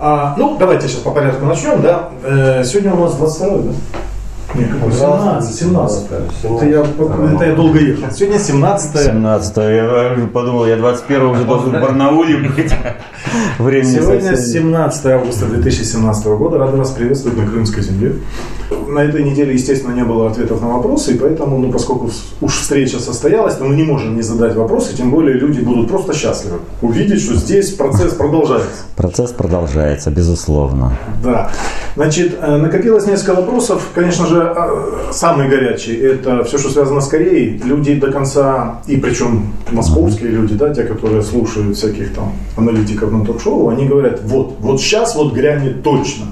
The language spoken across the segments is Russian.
А, ну, давайте сейчас по порядку начнем, да. Э, сегодня у нас 22 да? Нет, какой? 17, 17. Это я, это я долго ехал. Сегодня 17 17 Я подумал, я 21 уже должен в Барнауле быть. Времени Сегодня совсем... 17 августа 2017 года. Рады вас приветствовать на Крымской земле. На этой неделе, естественно, не было ответов на вопросы, и поэтому, ну, поскольку уж встреча состоялась, то мы не можем не задать вопросы, тем более люди будут просто счастливы увидеть, что здесь процесс продолжается. Процесс продолжается, безусловно. Да. Значит, э, накопилось несколько вопросов. Конечно же, э, самый горячий – это все, что связано с Кореей. Люди до конца, и причем московские люди, да, те, которые слушают всяких там аналитиков на ток-шоу, они говорят, вот, вот сейчас вот грянет точно.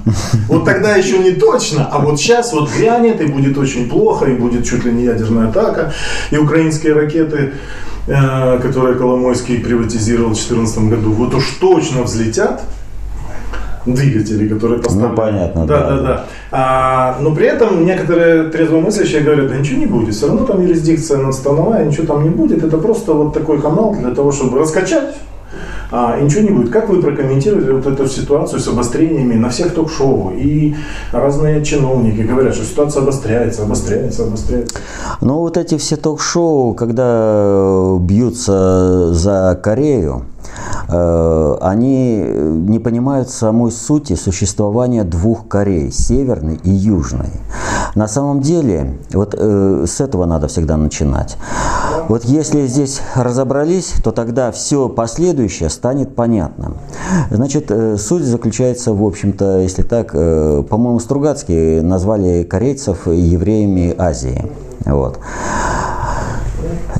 Вот тогда еще не точно, а вот сейчас вот грянет, и будет очень плохо, и будет чуть ли не ядерная атака, и украинские ракеты э, которые Коломойский приватизировал в 2014 году, вот уж точно взлетят, двигатели, которые поставлены. Ну, понятно. Да, да, да. да. А, но при этом некоторые трезвомыслящие говорят, да ничего не будет, все равно там юрисдикция надстановая, ничего там не будет. Это просто вот такой канал для того, чтобы раскачать а, и ничего не будет. Как вы прокомментируете вот эту ситуацию с обострениями на всех ток-шоу? И разные чиновники говорят, что ситуация обостряется, обостряется, обостряется. Ну, вот эти все ток-шоу, когда бьются за Корею, Э, они не понимают самой сути существования двух Корей, северной и южной. На самом деле, вот э, с этого надо всегда начинать. Вот если здесь разобрались, то тогда все последующее станет понятным. Значит, э, суть заключается, в общем-то, если так, по-моему, Стругацкие назвали корейцев евреями Азии. Вот.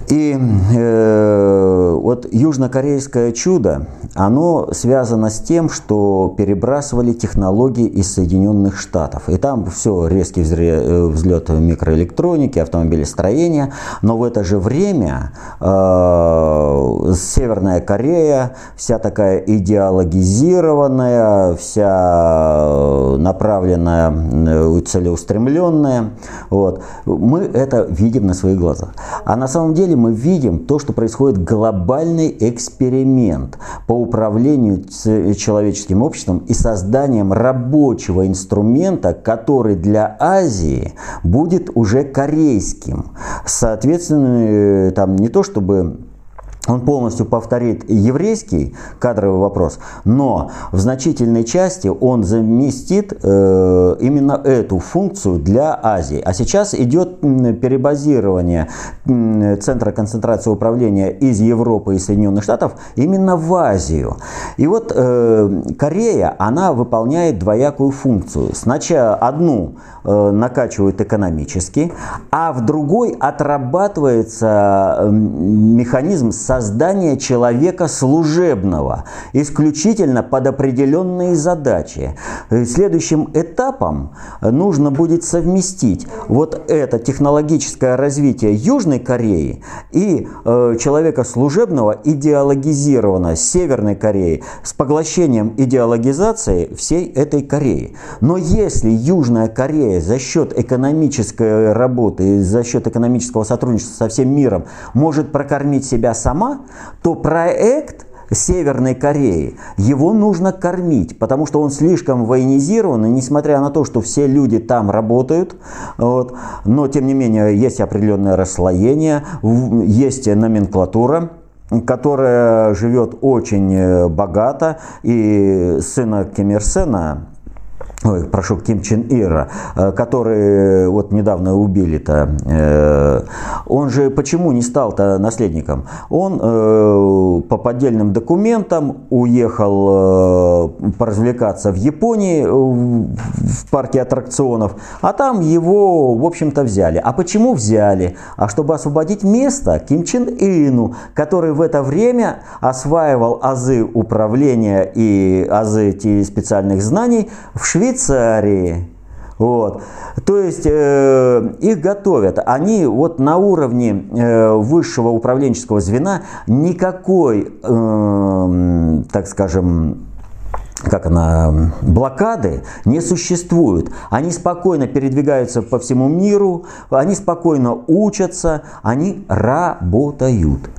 И э, вот южнокорейское чудо, оно связано с тем, что перебрасывали технологии из Соединенных Штатов. И там все, резкий э, взлет микроэлектроники, автомобилестроения. Но в это же время э, Северная Корея, вся такая идеологизированная, вся направленная, э, целеустремленная, вот, мы это видим на своих глазах. А на самом деле мы видим то, что происходит глобальный эксперимент по управлению человеческим обществом и созданием рабочего инструмента, который для Азии будет уже корейским. Соответственно, э, там не то чтобы он полностью повторит еврейский кадровый вопрос, но в значительной части он заместит э, именно эту функцию для Азии. А сейчас идет перебазирование центра концентрации управления из Европы и Соединенных Штатов именно в Азию. И вот э, Корея, она выполняет двоякую функцию. Сначала одну э, накачивают экономически, а в другой отрабатывается э, механизм со создание человека служебного, исключительно под определенные задачи. Следующим этапом нужно будет совместить вот это технологическое развитие Южной Кореи и э, человека служебного идеологизированного Северной Кореи с поглощением идеологизации всей этой Кореи. Но если Южная Корея за счет экономической работы, за счет экономического сотрудничества со всем миром может прокормить себя сама, то проект Северной Кореи, его нужно кормить, потому что он слишком военизирован, и несмотря на то, что все люди там работают, вот, но тем не менее есть определенное расслоение, есть номенклатура, которая живет очень э, богато, и сына Ким Ир Сена, ой, прошу, Ким Чен Ира, э, который вот недавно убили-то, э, он же почему не стал-то наследником? Он э, по поддельным документам уехал поразвлекаться в Японии в парке аттракционов, а там его, в общем-то, взяли. А почему взяли? А чтобы освободить место Ким Чен Ину, который в это время осваивал азы управления и азы специальных знаний в Швеции Швейцарии. Вот. То есть э, их готовят. Они вот на уровне э, высшего управленческого звена никакой, э, так скажем, как она, блокады не существует. Они спокойно передвигаются по всему миру, они спокойно учатся, они работают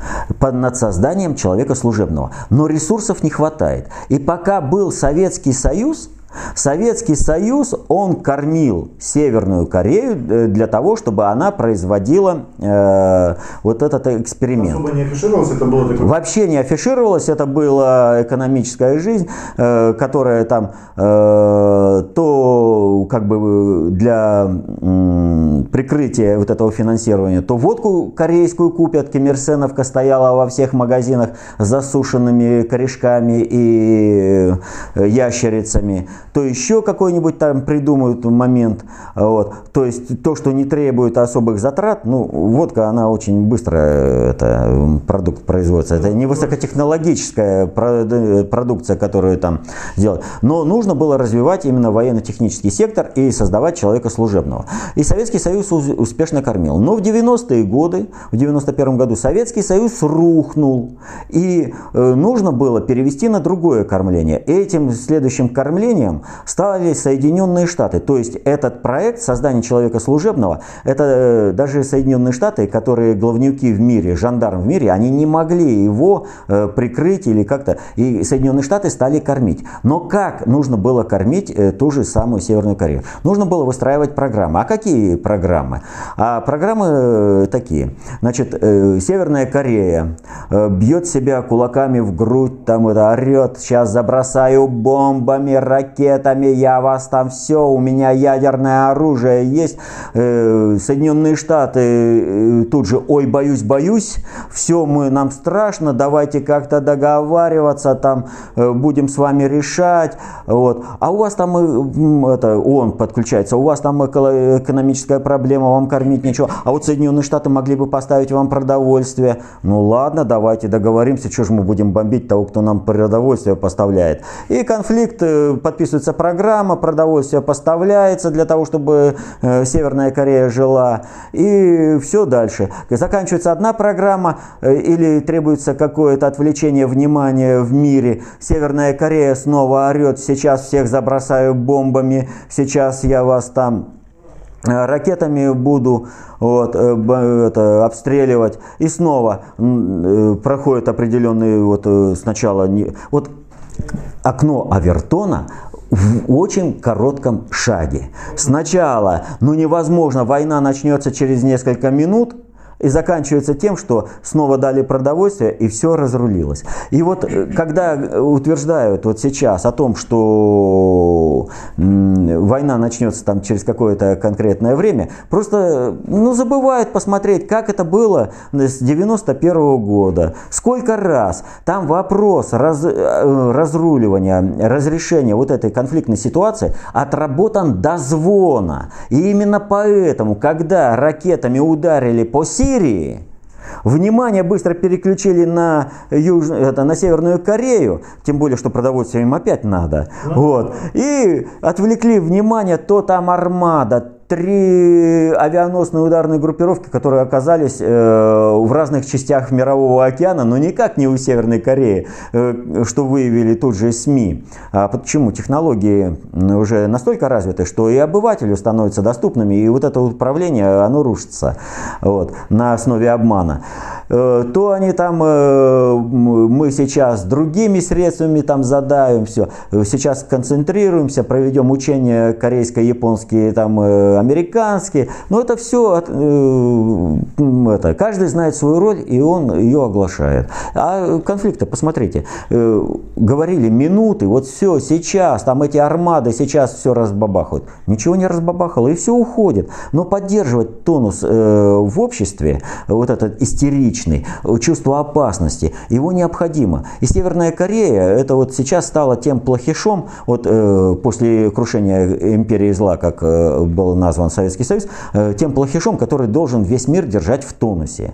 над созданием человека служебного. Но ресурсов не хватает. И пока был Советский Союз, Советский Союз, он кормил Северную Корею э, для того, чтобы она производила э, вот этот эксперимент. Особо не афишировалось, это было такое... Вообще не афишировалось, это была экономическая жизнь, э, которая там э, то как бы для э, прикрытия вот этого финансирования, то водку корейскую купят, Кемерсеновка стояла во всех магазинах с засушенными корешками и э, ящерицами, то еще какой-нибудь там придумают момент. Вот. То есть то, что не требует особых затрат, ну, водка, она очень быстро это, продукт производится. Это не высокотехнологическая продукция, которую там делают. Но нужно было развивать именно военно-технический сектор и создавать человека служебного. И Советский Союз успешно кормил. Но в 90-е годы, в 91 году Советский Союз рухнул. И э, нужно было перевести на другое кормление. Этим следующим кормлением решением стали Соединенные Штаты. То есть этот проект создания человека служебного, это э, даже Соединенные Штаты, которые главнюки в мире, жандарм в мире, они не могли его э, прикрыть или как-то. И Соединенные Штаты стали кормить. Но как нужно было кормить э, ту же самую Северную Корею? Нужно было выстраивать программы. А какие программы? А программы такие. Значит, Северная Корея бьет себя кулаками в грудь, там это орет, сейчас забросаю бомбами, ракетами ракетами, я вас там все, у меня ядерное оружие есть. Э, Соединенные Штаты э, тут же, ой, боюсь, боюсь, все, мы, нам страшно, давайте как-то договариваться, там э, будем с вами решать. Вот. А у вас там, это, он подключается, у вас там экономическая проблема, вам кормить ничего. А вот Соединенные Штаты могли бы поставить вам продовольствие. Ну ладно, давайте договоримся, что же мы будем бомбить того, кто нам продовольствие поставляет. И конфликт подписывается прописывается программа, продовольствие поставляется для того, чтобы э, Северная Корея жила, и все дальше. Заканчивается одна программа э, или требуется какое-то отвлечение внимания в мире, Северная Корея снова орет, сейчас всех забросаю бомбами, сейчас я вас там э, ракетами буду вот, это, обстреливать. И снова проходит определенный вот, сначала... Не, вот окно Авертона в очень коротком шаге. Сначала, ну невозможно, война начнется через несколько минут, и заканчивается тем, что снова дали продовольствие и все разрулилось. И вот э, когда утверждают вот сейчас о том, что война начнется там через какое-то конкретное время, просто ну, забывают посмотреть, как это было с 91 -го года. Сколько раз там вопрос раз, э, разруливания, разрешения вот этой конфликтной ситуации отработан до звона. И именно поэтому, когда ракетами ударили по Сирии, Сирии. Внимание быстро переключили на, Юж... это, на Северную Корею, тем более, что продовольствие им опять надо. Вот. И отвлекли внимание, то там армада, три авианосные ударные группировки, которые оказались э, в разных частях Мирового океана, но никак не у Северной Кореи, э, что выявили тут же СМИ. А почему? Технологии уже настолько развиты, что и обывателю становятся доступными, и вот это управление, оно рушится вот, на основе обмана. Э, то они там, э, мы сейчас другими средствами там задавим все. Сейчас концентрируемся, проведем учения корейско-японские, там, э, американские. Но это все, это, каждый знает свою роль, и он ее оглашает. А конфликты, посмотрите, говорили минуты, вот все, сейчас, там эти армады сейчас все разбабахают. Ничего не разбабахало, и все уходит. Но поддерживать тонус в обществе, вот этот истеричный, личный, чувство опасности, его необходимо. И Северная Корея, это вот сейчас стало тем плохишом, вот э, после крушения империи зла, как э, был назван Советский Союз, э, тем плохишом, который должен весь мир держать в тонусе.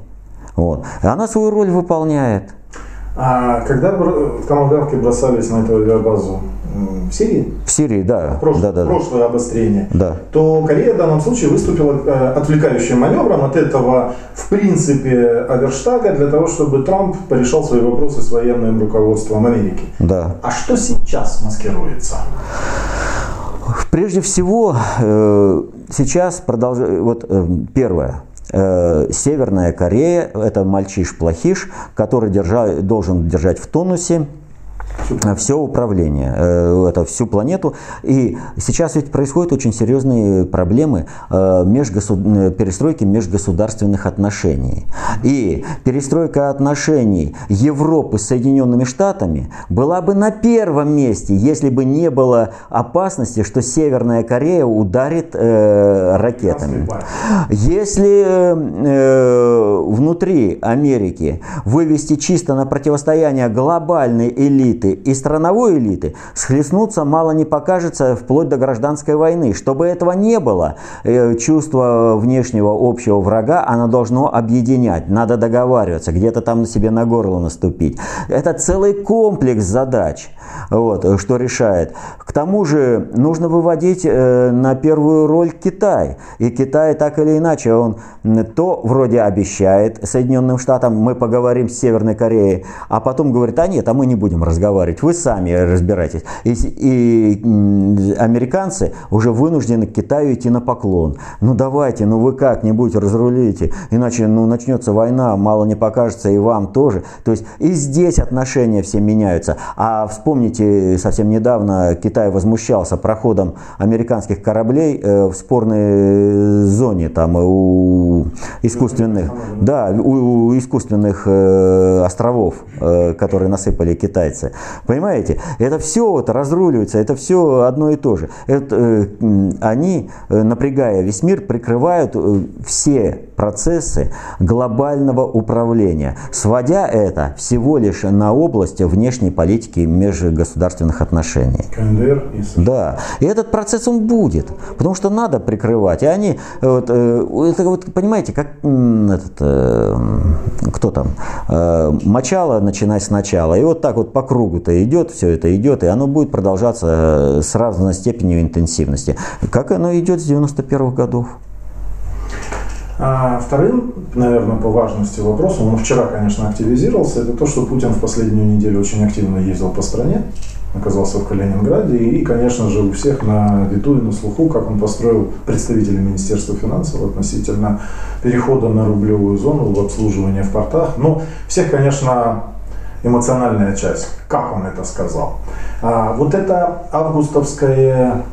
Вот. Она свою роль выполняет. А когда в Томагавке бросались на эту авиабазу, в Сирии, в Сирии, да, прошлое, да, да, прошлое обострение, да. то Корея в данном случае выступила э, отвлекающим маневром от этого, в принципе, Аверштага для того, чтобы Трамп порешал свои вопросы с военным руководством Америки. Да. А что сейчас маскируется? Прежде всего, э, сейчас продолжает, вот э, первое, э, Северная Корея, это мальчиш-плохиш, который держа, должен держать в тонусе все управление, э, это всю планету. И сейчас ведь происходят очень серьезные проблемы э, межгосуд... Э, перестройки межгосударственных отношений. И перестройка отношений Европы с Соединенными Штатами была бы на первом месте, если бы не было опасности, что Северная Корея ударит ракетами. Если внутри Америки вывести чисто на противостояние глобальной элиты и страновой элиты схлестнуться мало не покажется вплоть до гражданской войны. Чтобы этого не было, э, чувство внешнего общего врага, оно должно объединять. Надо договариваться, где-то там на себе на горло наступить. Это целый комплекс задач, вот, что решает. К тому же нужно выводить э, на первую роль Китай. И Китай так или иначе, он то вроде обещает Соединенным Штатам, мы поговорим с Северной Кореей, а потом говорит, а нет, а мы не будем разговаривать разговаривать, вы сами разбирайтесь. И, и американцы уже вынуждены к Китаю идти на поклон. Ну давайте, ну вы как-нибудь разрулите, иначе ну, начнется война, мало не покажется и вам тоже. То есть и здесь отношения все меняются. А вспомните, совсем недавно Китай возмущался проходом американских кораблей э, в спорной зоне, там у искусственных, да, у, у искусственных э, островов, э, которые насыпали китайцы. Понимаете? Это все вот разруливается, это все одно и то же. Это, э, они, э, напрягая весь мир, прикрывают э, все процессы глобального управления, сводя это всего лишь на область внешней политики межгосударственных отношений. КНДР и США. Да. И этот процесс он будет, потому что надо прикрывать. И они, вот, это вот, понимаете, как этот, кто там, мочало начинать сначала, и вот так вот по кругу-то идет, все это идет, и оно будет продолжаться с разной степенью интенсивности, как оно идет с 91-х годов. А вторым, наверное, по важности вопросом, он вчера, конечно, активизировался, это то, что Путин в последнюю неделю очень активно ездил по стране, оказался в Калининграде, и, конечно же, у всех на виду и на слуху, как он построил представителей Министерства финансов относительно перехода на рублевую зону в обслуживание в портах. Ну, всех, конечно, эмоциональная часть, как он это сказал. А, вот это августовское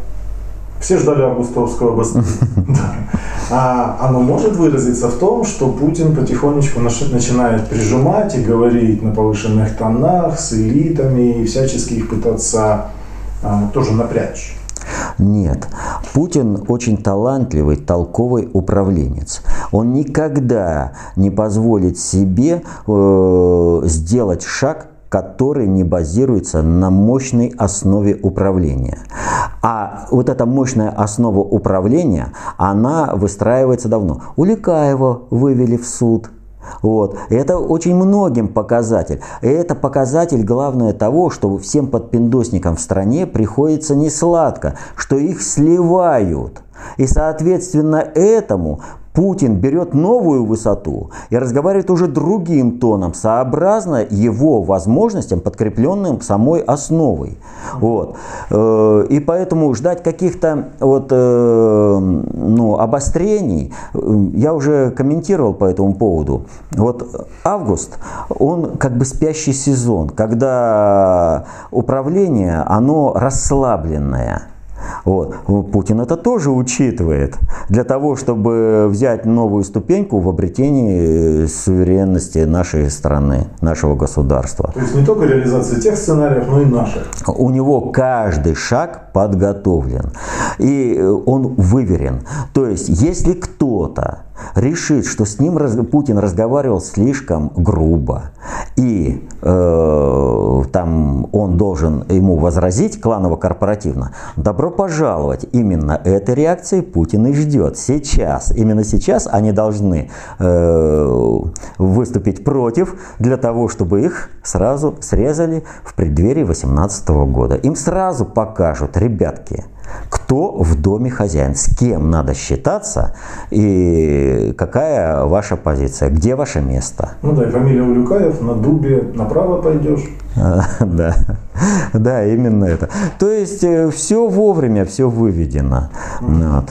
все ждали августовского бассейна. А оно может выразиться в том, что Путин потихонечку начинает прижимать и говорить на повышенных тонах с элитами и всячески их пытаться а, тоже напрячь. Нет. Путин очень талантливый, толковый управленец. Он никогда не позволит себе э, сделать шаг который не базируется на мощной основе управления. А вот эта мощная основа управления, она выстраивается давно. Уликаева вывели в суд – вот. Это очень многим показатель. И это показатель, главное, того, что всем подпиндосникам в стране приходится не сладко, что их сливают. И, соответственно, этому Путин берет новую высоту и разговаривает уже другим тоном, сообразно его возможностям, подкрепленным самой основой. Вот. Э, и поэтому ждать каких-то вот, э, ну, обострений, э, я уже комментировал по этому поводу. Вот август, он как бы спящий сезон, когда управление, оно расслабленное. Вот. Путин это тоже учитывает для того, чтобы взять новую ступеньку в обретении э, суверенности нашей страны, нашего государства. То есть не только реализация тех сценариев, но и наших. У него каждый шаг подготовлен. И э, он выверен. То есть, если кто-то решит, что с ним Путин разговаривал слишком грубо, и э, там он должен ему возразить кланово-корпоративно, добро пожаловать. Именно этой реакции Путин и ждет сейчас. Именно сейчас они должны э, выступить против для того, чтобы их сразу срезали в преддверии 2018 года. Им сразу покажут, ребятки, кто в доме хозяин, с кем надо считаться и какая ваша позиция, где ваше место. Ну да, и фамилия Улюкаев, на дубе направо пойдешь. Да, да, именно это. То есть э, все вовремя, все выведено. Вот.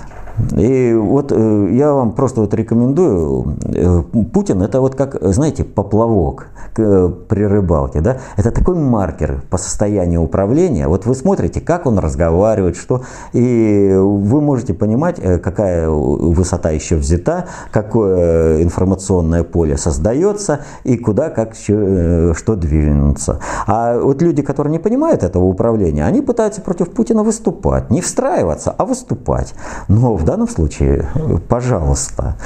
И вот э, я вам просто вот рекомендую, э, Путин это вот как, знаете, поплавок при рыбалке, да, это такой маркер по состоянию управления. Вот вы смотрите, как он разговаривает, что, и вы можете понимать, э, какая высота еще взята, какое информационное поле создается и куда, как, что двинуться. А вот люди, которые не понимают этого управления, они пытаются против Путина выступать, не встраиваться, а выступать. Но в данном случае, пожалуйста,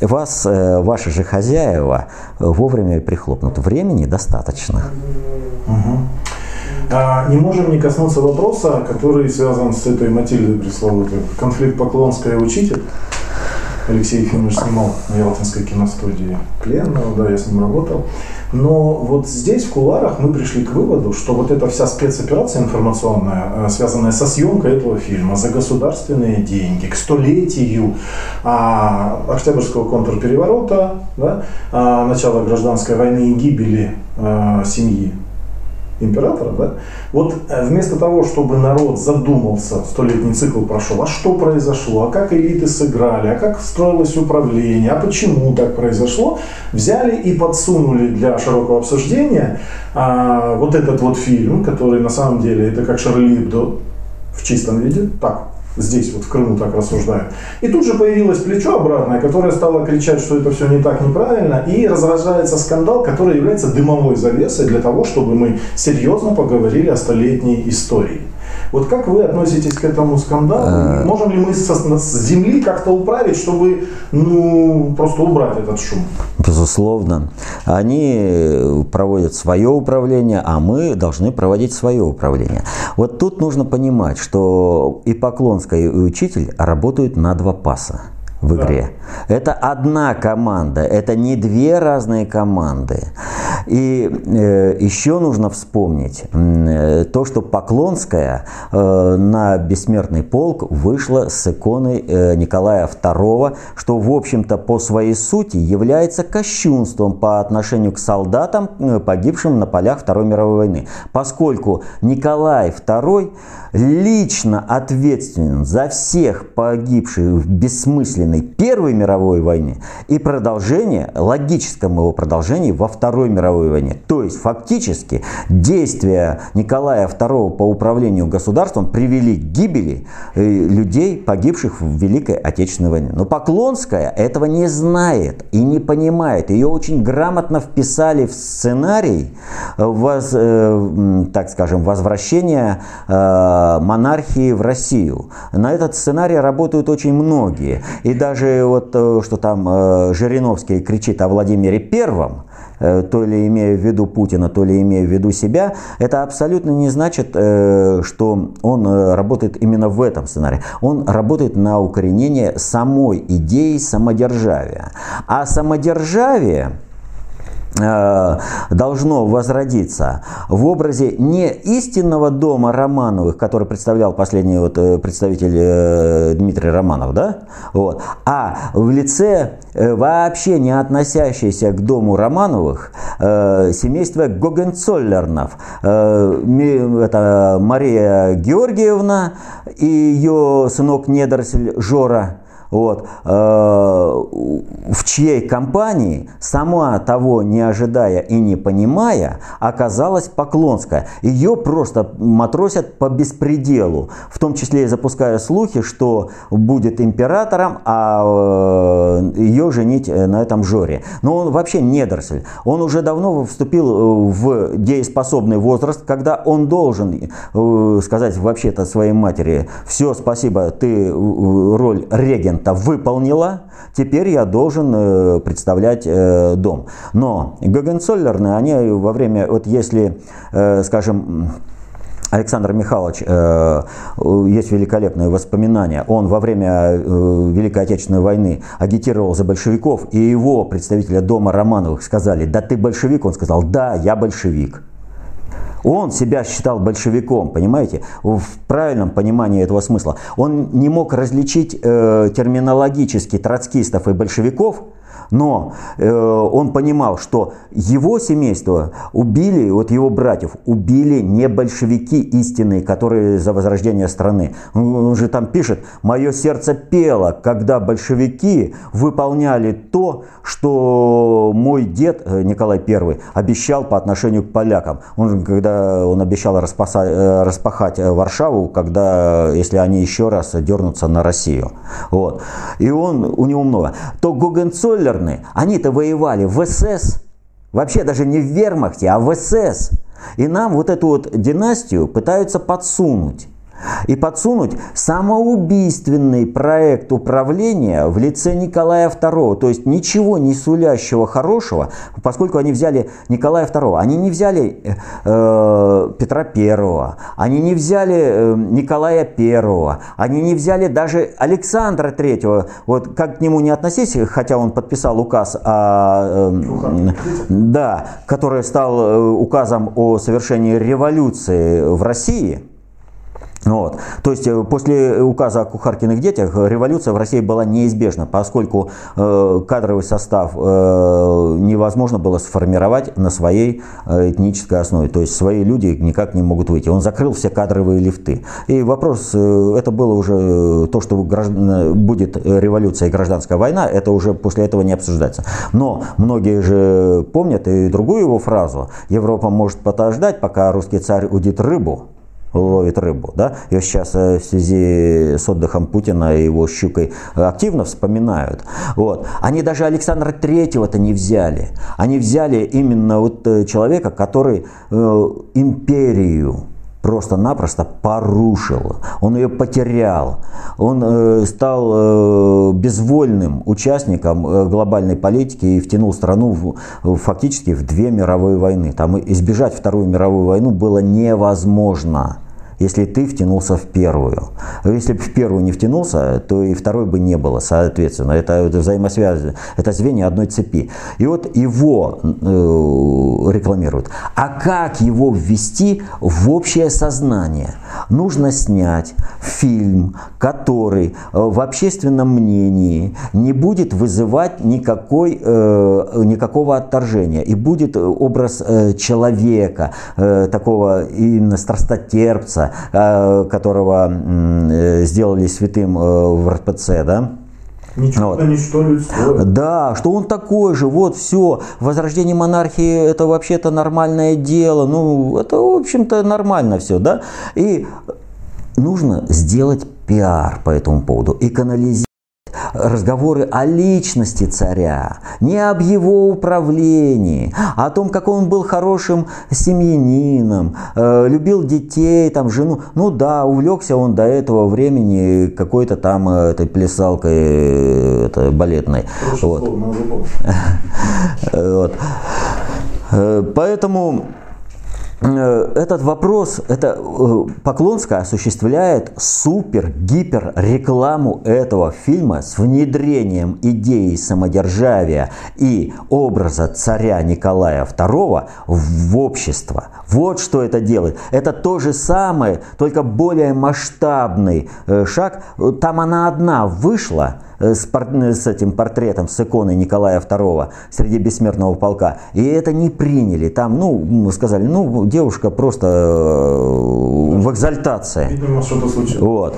вас, э, ваши же хозяева вовремя прихлопнут. Времени достаточно. Угу. А, не можем не коснуться вопроса, который связан с этой Матильдой пресловутой. Конфликт Поклонская учитель. Алексей Ефимович снимал на Ялтинской киностудии пленного, да, я с ним работал. Но вот здесь, в куларах, мы пришли к выводу, что вот эта вся спецоперация информационная, э, связанная со съемкой этого фильма за государственные деньги, к столетию а, Октябрьского контрпереворота, да, а, начала гражданской войны и гибели а, семьи императора, да, вот э, вместо того, чтобы народ задумался, столетний цикл прошел, а что произошло, а как элиты сыграли, а как строилось управление, а почему так произошло, взяли и подсунули для широкого обсуждения а, вот этот вот фильм, который на самом деле это как Шарли Эбдо в чистом виде, так здесь вот в Крыму так рассуждают. И тут же появилось плечо обратное, которое стало кричать, что это все не так, неправильно, и разражается скандал, который является дымовой завесой для того, чтобы мы серьезно поговорили о столетней истории. Вот как вы относитесь к этому скандалу? А... Можем ли мы со, с земли как-то управить, чтобы ну, просто убрать этот шум? Безусловно. Они проводят свое управление, а мы должны проводить свое управление. Вот тут нужно понимать, что и Поклонская, и учитель работают на два паса в игре. Да. Это одна команда, это не две разные команды. И э, еще нужно вспомнить э, то, что Поклонская э, на «Бессмертный полк» вышла с иконой э, Николая II, что, в общем-то, по своей сути является кощунством по отношению к солдатам, э, погибшим на полях Второй мировой войны. Поскольку Николай II лично ответственен за всех погибших в бессмысленной Первой мировой войне и продолжение, логическом его продолжении во Второй мировой войне. То есть фактически действия Николая II по управлению государством привели к гибели э, людей, погибших в Великой Отечественной войне. Но Поклонская этого не знает и не понимает. Ее очень грамотно вписали в сценарий воз, э, так скажем, возвращения э, монархии в Россию. На этот сценарий работают очень многие. И даже вот э, что там э, Жириновский кричит о Владимире Первом, э, то ли имея в виду Путина, то ли имея в виду себя, это абсолютно не значит, что он работает именно в этом сценарии. Он работает на укоренение самой идеи самодержавия. А самодержавие должно возродиться в образе не истинного дома Романовых, который представлял последний вот э, представитель э, Дмитрий Романов, да, вот, а в лице вообще не относящееся к дому Романовых семейства Гогенцоллернов. Это Мария Георгиевна и ее сынок недоросль Жора – вот, э, в чьей компании, сама того не ожидая и не понимая, оказалась Поклонская. Ее просто матросят по беспределу, в том числе и запуская слухи, что будет императором, а э, ее женить на этом Жоре. Но он вообще недоросль. Он уже давно вступил в дееспособный возраст, когда он должен э, сказать вообще-то своей матери, все, спасибо, ты э, роль регента выполнила, теперь я должен э, представлять дом. Но Гогенцоллерны, они во время, вот если, скажем, Александр Михайлович, э, есть великолепные воспоминания. Он во время э, Великой Отечественной войны агитировал за большевиков, и его представителя дома Романовых сказали, да ты большевик? Он сказал, да, я большевик. Он себя считал большевиком, понимаете, в правильном понимании этого смысла. Он не мог различить э, терминологически троцкистов и большевиков, но э, он понимал, что его семейство убили, вот его братьев убили не большевики истинные, которые за возрождение страны. Он же там пишет, мое сердце пело, когда большевики выполняли то, что мой дед э, Николай I обещал по отношению к полякам. Он, когда он обещал распаса, э, распахать э, Варшаву, когда, если они еще раз дернутся на Россию. Вот. И он, у него много. То Гогенцоллер Интерны, они-то воевали в СС, вообще даже не в вермахте, а в СС. И нам вот эту вот династию пытаются подсунуть и подсунуть самоубийственный проект управления в лице Николая II. То есть ничего не сулящего хорошего, поскольку они взяли Николая II. Они не взяли э, Петра I, они не взяли э, Николая I, они не взяли даже Александра III. Вот как к нему не относись, хотя он подписал указ, о, э, да, который стал э, указом о совершении революции в России – вот. То есть э, после указа о кухаркиных детях революция в России была неизбежна, поскольку э, кадровый состав э, невозможно было сформировать на своей э, этнической основе. То есть свои люди никак не могут выйти. Он закрыл все кадровые лифты. И вопрос, э, это было уже э, то, что граждан, будет революция и гражданская война, это уже после этого не обсуждается. Но многие же помнят и другую его фразу. Европа может подождать, пока русский царь удит рыбу, ловит рыбу. Да? Ее сейчас э, в связи с отдыхом Путина и его щукой активно вспоминают. Вот. Они даже Александра Третьего-то не взяли. Они взяли именно вот э, человека, который э, империю просто-напросто порушил, он ее потерял, он э, стал э, безвольным участником э, глобальной политики и втянул страну в, фактически в две мировые войны. Там избежать Вторую мировую войну было невозможно если ты втянулся в первую. Если бы в первую не втянулся, то и второй бы не было, соответственно. Это, взаимосвязь, это звенья одной цепи. И вот его э, рекламируют. А как его ввести в общее сознание? Нужно снять фильм, который э, в общественном мнении не будет вызывать никакой, э, никакого отторжения. И будет образ э, человека, э, такого именно страстотерпца, Э, которого э, сделали святым э, в РПЦ, да, Ничего, вот. ничто людское. Да, что он такой же, вот все. Возрождение монархии это вообще-то нормальное дело. Ну, это, в общем-то, нормально все, да. И нужно сделать пиар по этому поводу и канализировать разговоры о личности царя, не об его управлении, а о том, как он был хорошим семьянином, э, любил детей, там, жену. Ну да, увлекся он до этого времени какой-то там э, этой плясалкой э, это, балетной. Вот. вот. Поэтому этот вопрос, это э, Поклонская осуществляет супер-гипер рекламу этого фильма с внедрением идеи самодержавия и образа царя Николая II в общество. Вот что это делает. Это то же самое, только более масштабный э, шаг. Там она одна вышла, с, с этим портретом, с иконой Николая II среди бессмертного полка. И это не приняли. Там, ну, сказали, ну, девушка просто в экзальтации. Видимо, что-то случилось. Вот.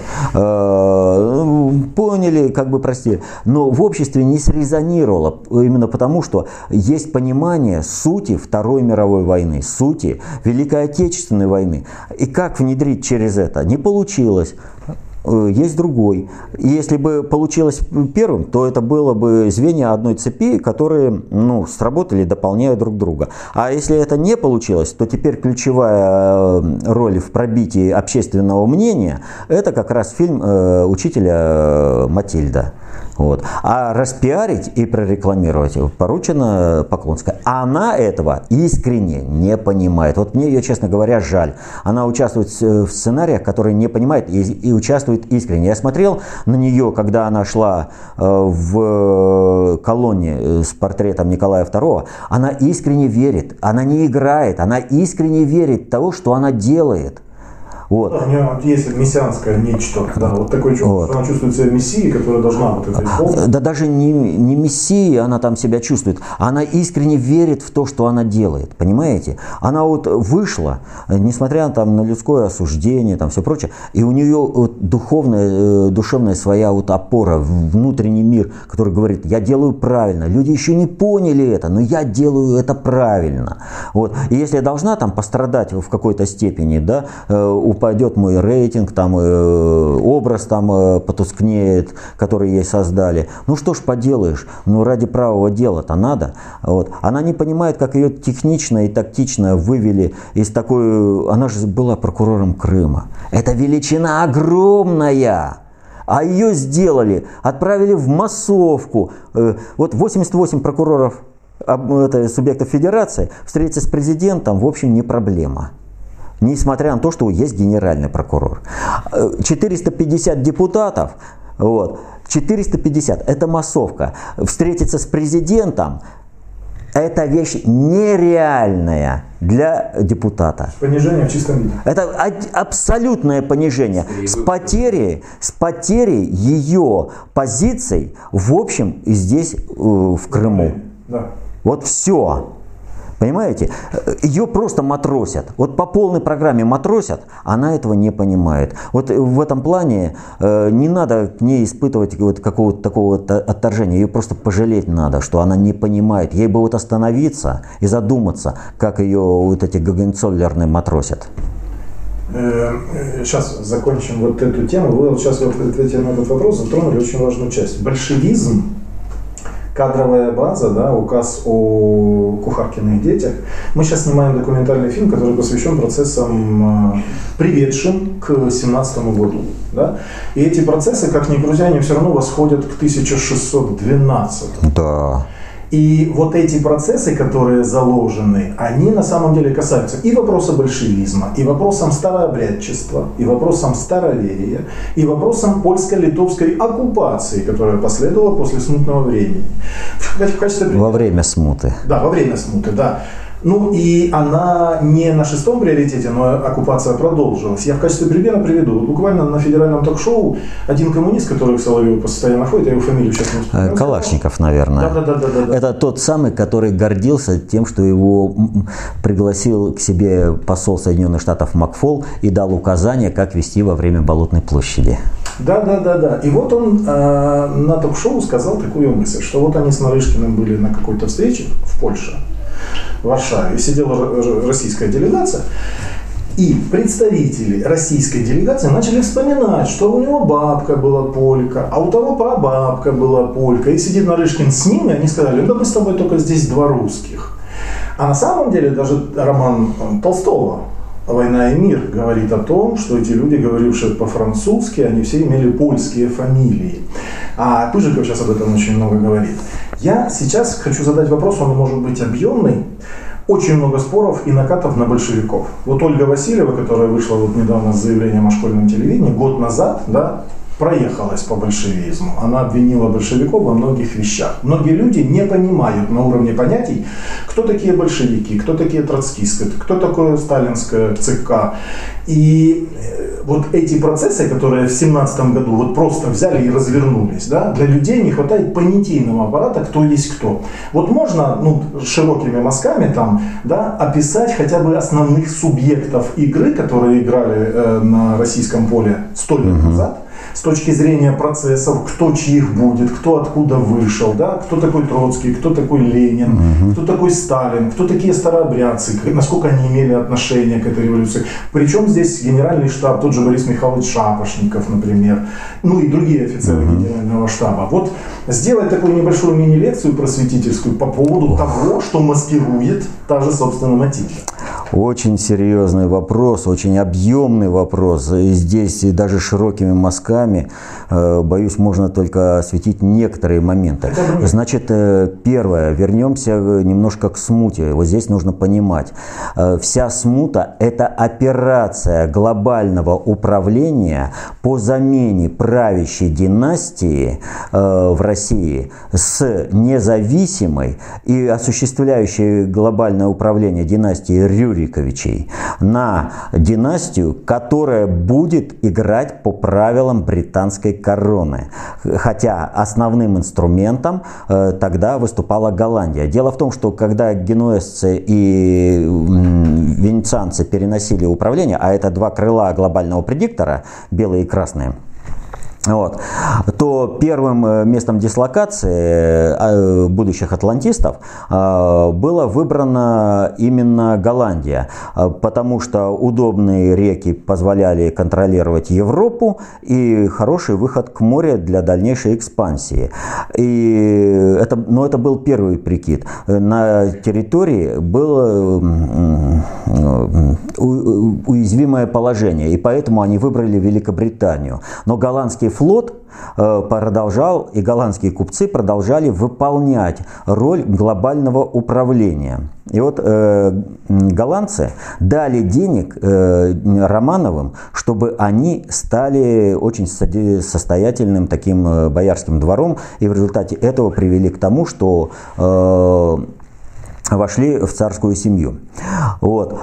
Поняли, как бы простили. Но в обществе не срезонировало. Именно потому, что есть понимание сути Второй мировой войны, сути Великой Отечественной войны. И как внедрить через это? Не получилось э, есть другой. И если бы получилось первым, то это было бы звенья одной цепи, которые ну, сработали, дополняя друг друга. А если это не получилось, то теперь ключевая э, роль в пробитии общественного мнения – это как раз фильм э, учителя Матильда. Вот. А распиарить и прорекламировать поручено Поклонской. А она этого искренне не понимает. Вот мне ее, честно говоря, жаль. Она участвует в сценариях, которые не понимает и, и участвует искренне. Я смотрел на нее, когда она шла э, в колонне э, с портретом Николая II. Она искренне верит. Она не играет. Она искренне верит того, что она делает. Вот. У нее есть мессианское нечто, да, вот такое чувство, вот. она чувствует себя мессией, которая должна вот это исполнить. Да даже не, не мессией она там себя чувствует, она искренне верит в то, что она делает, понимаете? Она вот вышла, несмотря там, на людское осуждение, там все прочее, и у нее вот духовная, э, душевная своя вот опора, внутренний мир, который говорит, я делаю правильно, люди еще не поняли это, но я делаю это правильно. Вот. И если я должна там пострадать в какой-то степени, да, у э, упадет мой рейтинг, там э, образ там э, потускнеет, который ей создали. Ну что ж поделаешь, ну ради правого дела-то надо. Вот. Она не понимает, как ее технично и тактично вывели из такой... Она же была прокурором Крыма. Это величина огромная. А ее сделали, отправили в массовку. Э, вот 88 прокуроров это, субъектов федерации встретиться с президентом, в общем, не проблема несмотря на то, что есть генеральный прокурор. 450 депутатов, вот, 450 это массовка. Встретиться с президентом это вещь нереальная для депутата. Понижение в чистом виде. Это абсолютное понижение. С потерей, с потерей ее позиций, в общем, и здесь, э, в Крыму. Да. Вот все. Понимаете? Ее просто матросят. Вот по полной программе матросят, она этого не понимает. Вот в этом плане э, не надо к ней испытывать вот какого-то такого отторжения. Ее просто пожалеть надо, что она не понимает. Ей бы вот остановиться и задуматься, как ее вот эти гагенцоллерные матросят. Сейчас э, закончим вот эту тему. Вы вот сейчас вот ответили на этот вопрос, затронули очень важную часть. Большевизм кадровая база, да, указ о кухаркиных детях. Мы сейчас снимаем документальный фильм, который посвящен процессам, э, приведшим к 17 году. Да? И эти процессы, как ни крути, они все равно восходят к 1612. Да. И вот эти процессы, которые заложены, они на самом деле касаются и вопроса большевизма, и вопросом старообрядчества, и вопросом староверия, и вопросом польско-литовской оккупации, которая последовала после смутного времени. В качестве... Во время смуты. Да, во время смуты, да. Ну и она не на шестом приоритете, но оккупация продолжилась. Я в качестве примера приведу. Буквально на федеральном ток-шоу один коммунист, который к Соловьеву постоянно ходит, я его фамилию сейчас не вспоминаю. Калашников, наверное. Да, да, да, да, да. Это тот самый, который гордился тем, что его пригласил к себе посол Соединенных Штатов Макфол и дал указания, как вести во время Болотной площади. Да, да, да, да. И вот он э, на ток-шоу сказал такую мысль, что вот они с Нарышкиным были на какой-то встрече в Польше, в Варшаве, сидела российская делегация. И представители российской делегации начали вспоминать, что у него бабка была полька, а у того прабабка была полька. И сидит Нарышкин с ними, они сказали, да мы с тобой только здесь два русских. А на самом деле даже роман Толстого «Война и мир» говорит о том, что эти люди, говорившие по-французски, они все имели польские фамилии. А Пыжиков сейчас об этом очень много говорит. Я сейчас хочу задать вопрос, он может быть объемный. Очень много споров и накатов на большевиков. Вот Ольга Васильева, которая вышла вот недавно с заявлением о школьном телевидении, год назад, да, проехалась по большевизму. Она обвинила большевиков во многих вещах. Многие люди не понимают на уровне понятий, кто такие большевики, кто такие троцкисты, кто такое сталинское ЦК. И вот эти процессы, которые в семнадцатом году вот просто взяли и развернулись, да, для людей не хватает понятийного аппарата, кто есть кто. Вот можно, ну, широкими мазками там, да, описать хотя бы основных субъектов игры, которые играли э, на российском поле сто лет uh-huh. назад, с точки зрения процессов, кто чьих будет, кто откуда вышел, да, кто такой Троцкий, кто такой Ленин, угу. кто такой Сталин, кто такие старообрядцы, насколько они имели отношение к этой революции. Причем здесь генеральный штаб, тот же Борис Михайлович Шапошников, например, ну и другие офицеры угу. генерального штаба. Вот сделать такую небольшую мини-лекцию просветительскую по поводу того, что маскирует та же, собственно, мотив. Очень серьезный вопрос, очень объемный вопрос. И здесь даже широкими мазками, э, боюсь, можно только осветить некоторые моменты. Значит, э, первое, вернемся немножко к смуте. Вот здесь нужно понимать. Э, вся смута – это операция глобального управления по замене правящей династии в России с независимой и осуществляющей глобальное управление династией Рюри Рюриковичей на династию, которая будет играть по правилам британской короны. Хотя основным инструментом э, тогда выступала Голландия. Дело в том, что когда генуэзцы и венецианцы переносили управление, а это два крыла глобального предиктора, белые и красные, вот, то первым э, местом дислокации э, будущих атлантистов э, было выбрано именно Голландия, потому что удобные реки позволяли контролировать Европу и хороший выход к морю для дальнейшей экспансии. И это, но это был первый прикид. На территории было уязвимое положение, и поэтому они выбрали Великобританию. Но голландские флот э, продолжал, и голландские купцы продолжали выполнять роль глобального управления. И вот э, голландцы дали денег э, Романовым, чтобы они стали очень состоятельным таким э, боярским двором, и в результате этого привели к тому, что э, вошли в царскую семью. Вот.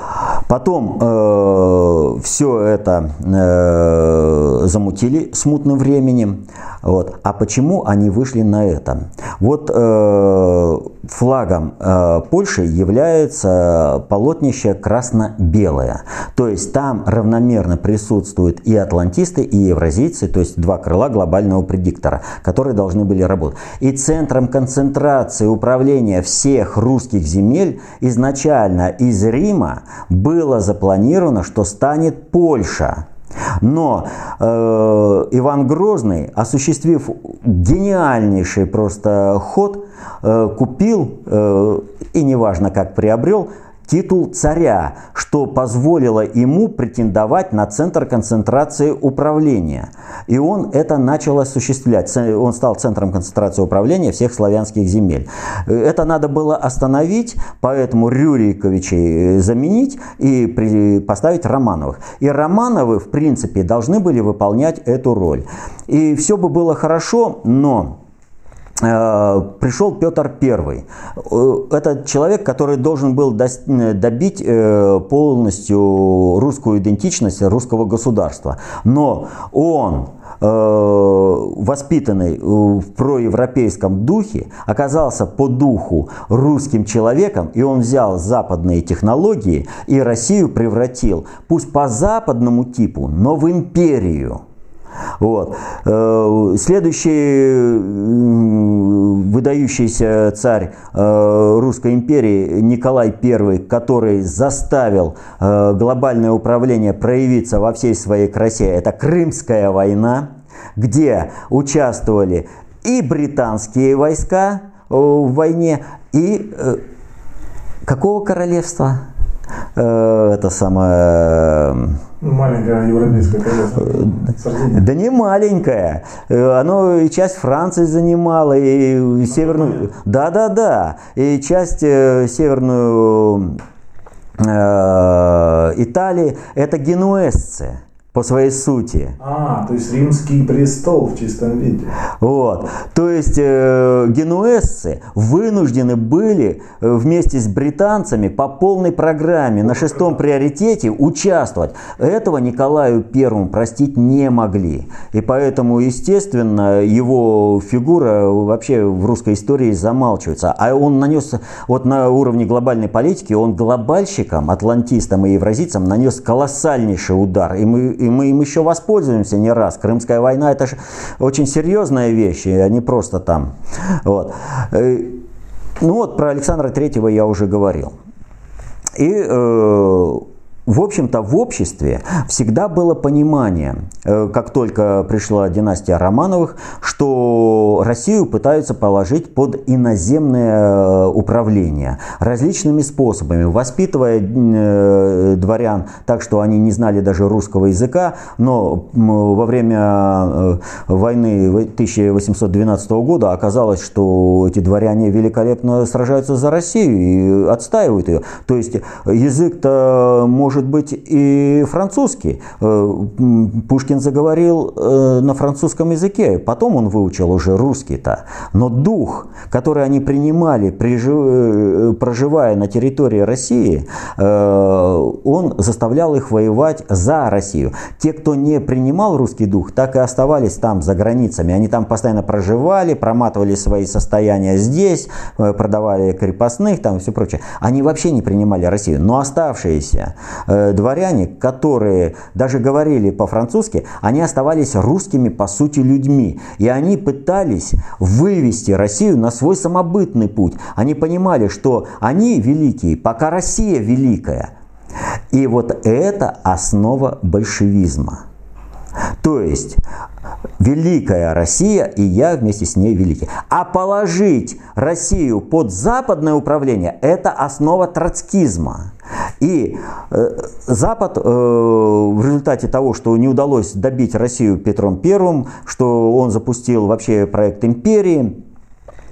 Потом э, все это э, замутили смутным временем. Вот. А почему они вышли на это? Вот э, флагом э, Польши является полотнище красно-белое. То есть там равномерно присутствуют и атлантисты, и евразийцы, то есть два крыла глобального предиктора, которые должны были работать. И центром концентрации управления всех русских земель изначально из Рима было запланировано, что станет Польша. Но э, Иван Грозный, осуществив гениальнейший просто ход, э, купил э, и неважно как приобрел титул царя, что позволило ему претендовать на центр концентрации управления. И он это начал осуществлять. Он стал центром концентрации управления всех славянских земель. Это надо было остановить, поэтому Рюриковичей э, заменить и поставить Романовых. И Романовы, в принципе, должны были выполнять эту роль. И все бы было хорошо, но пришел Петр I. Э, это человек, который должен был добить э, полностью русскую идентичность русского государства. Но он воспитанный в проевропейском духе, оказался по духу русским человеком, и он взял западные технологии и Россию превратил, пусть по западному типу, но в империю. Вот. Э, следующий выдающийся царь э, Русской империи Николай I, который заставил э, глобальное управление проявиться во всей своей красе, это Крымская война, где участвовали и британские войска в войне, и какого королевства? Это самое Маленькое европейское королевство. Да не маленькое. Оно и часть Франции занимало, и северную... Да-да-да. И часть э, северную э, Италии. Это генуэзцы. По своей сути. А, то есть римский престол в чистом виде. Вот. То есть э, генуэзцы вынуждены были э, вместе с британцами по полной программе на шестом приоритете участвовать. Этого Николаю Первому простить не могли. И поэтому, естественно, его фигура вообще в русской истории замалчивается. А он нанес, вот на уровне глобальной политики, он глобальщикам, атлантистам и евразийцам нанес колоссальнейший удар. И мы, и мы им еще воспользуемся не раз. Крымская война это же очень серьезная вещь, а не просто там. Вот. Э, ну вот про Александра Третьего я уже говорил. И э, в общем-то, в обществе всегда было понимание, э, как только пришла династия Романовых, что Россию пытаются положить под иноземное э, управление различными способами, воспитывая э, дворян так, что они не знали даже русского языка, но во время войны 1812 года оказалось, что эти дворяне великолепно сражаются за Россию и отстаивают ее. То есть язык-то может может быть и французский. Э, Пушкин заговорил э, на французском языке, потом он выучил уже русский-то. Но дух, который они принимали, э, проживая на территории России, он заставлял их воевать за Россию. Те, кто не принимал русский дух, так и оставались там, за границами. Они там постоянно проживали, проматывали свои состояния здесь, продавали крепостных, там и все прочее. Они вообще не принимали Россию. Но оставшиеся Э, дворяне, которые даже говорили по-французски, они оставались русскими по сути людьми. И они пытались вывести Россию на свой самобытный путь. Они понимали, что они великие, пока Россия великая. И вот это основа большевизма. То есть великая Россия и я вместе с ней великий. А положить Россию под западное управление – это основа троцкизма. И э, Запад э, в результате того, что не удалось добить Россию Петром Первым, что он запустил вообще проект империи,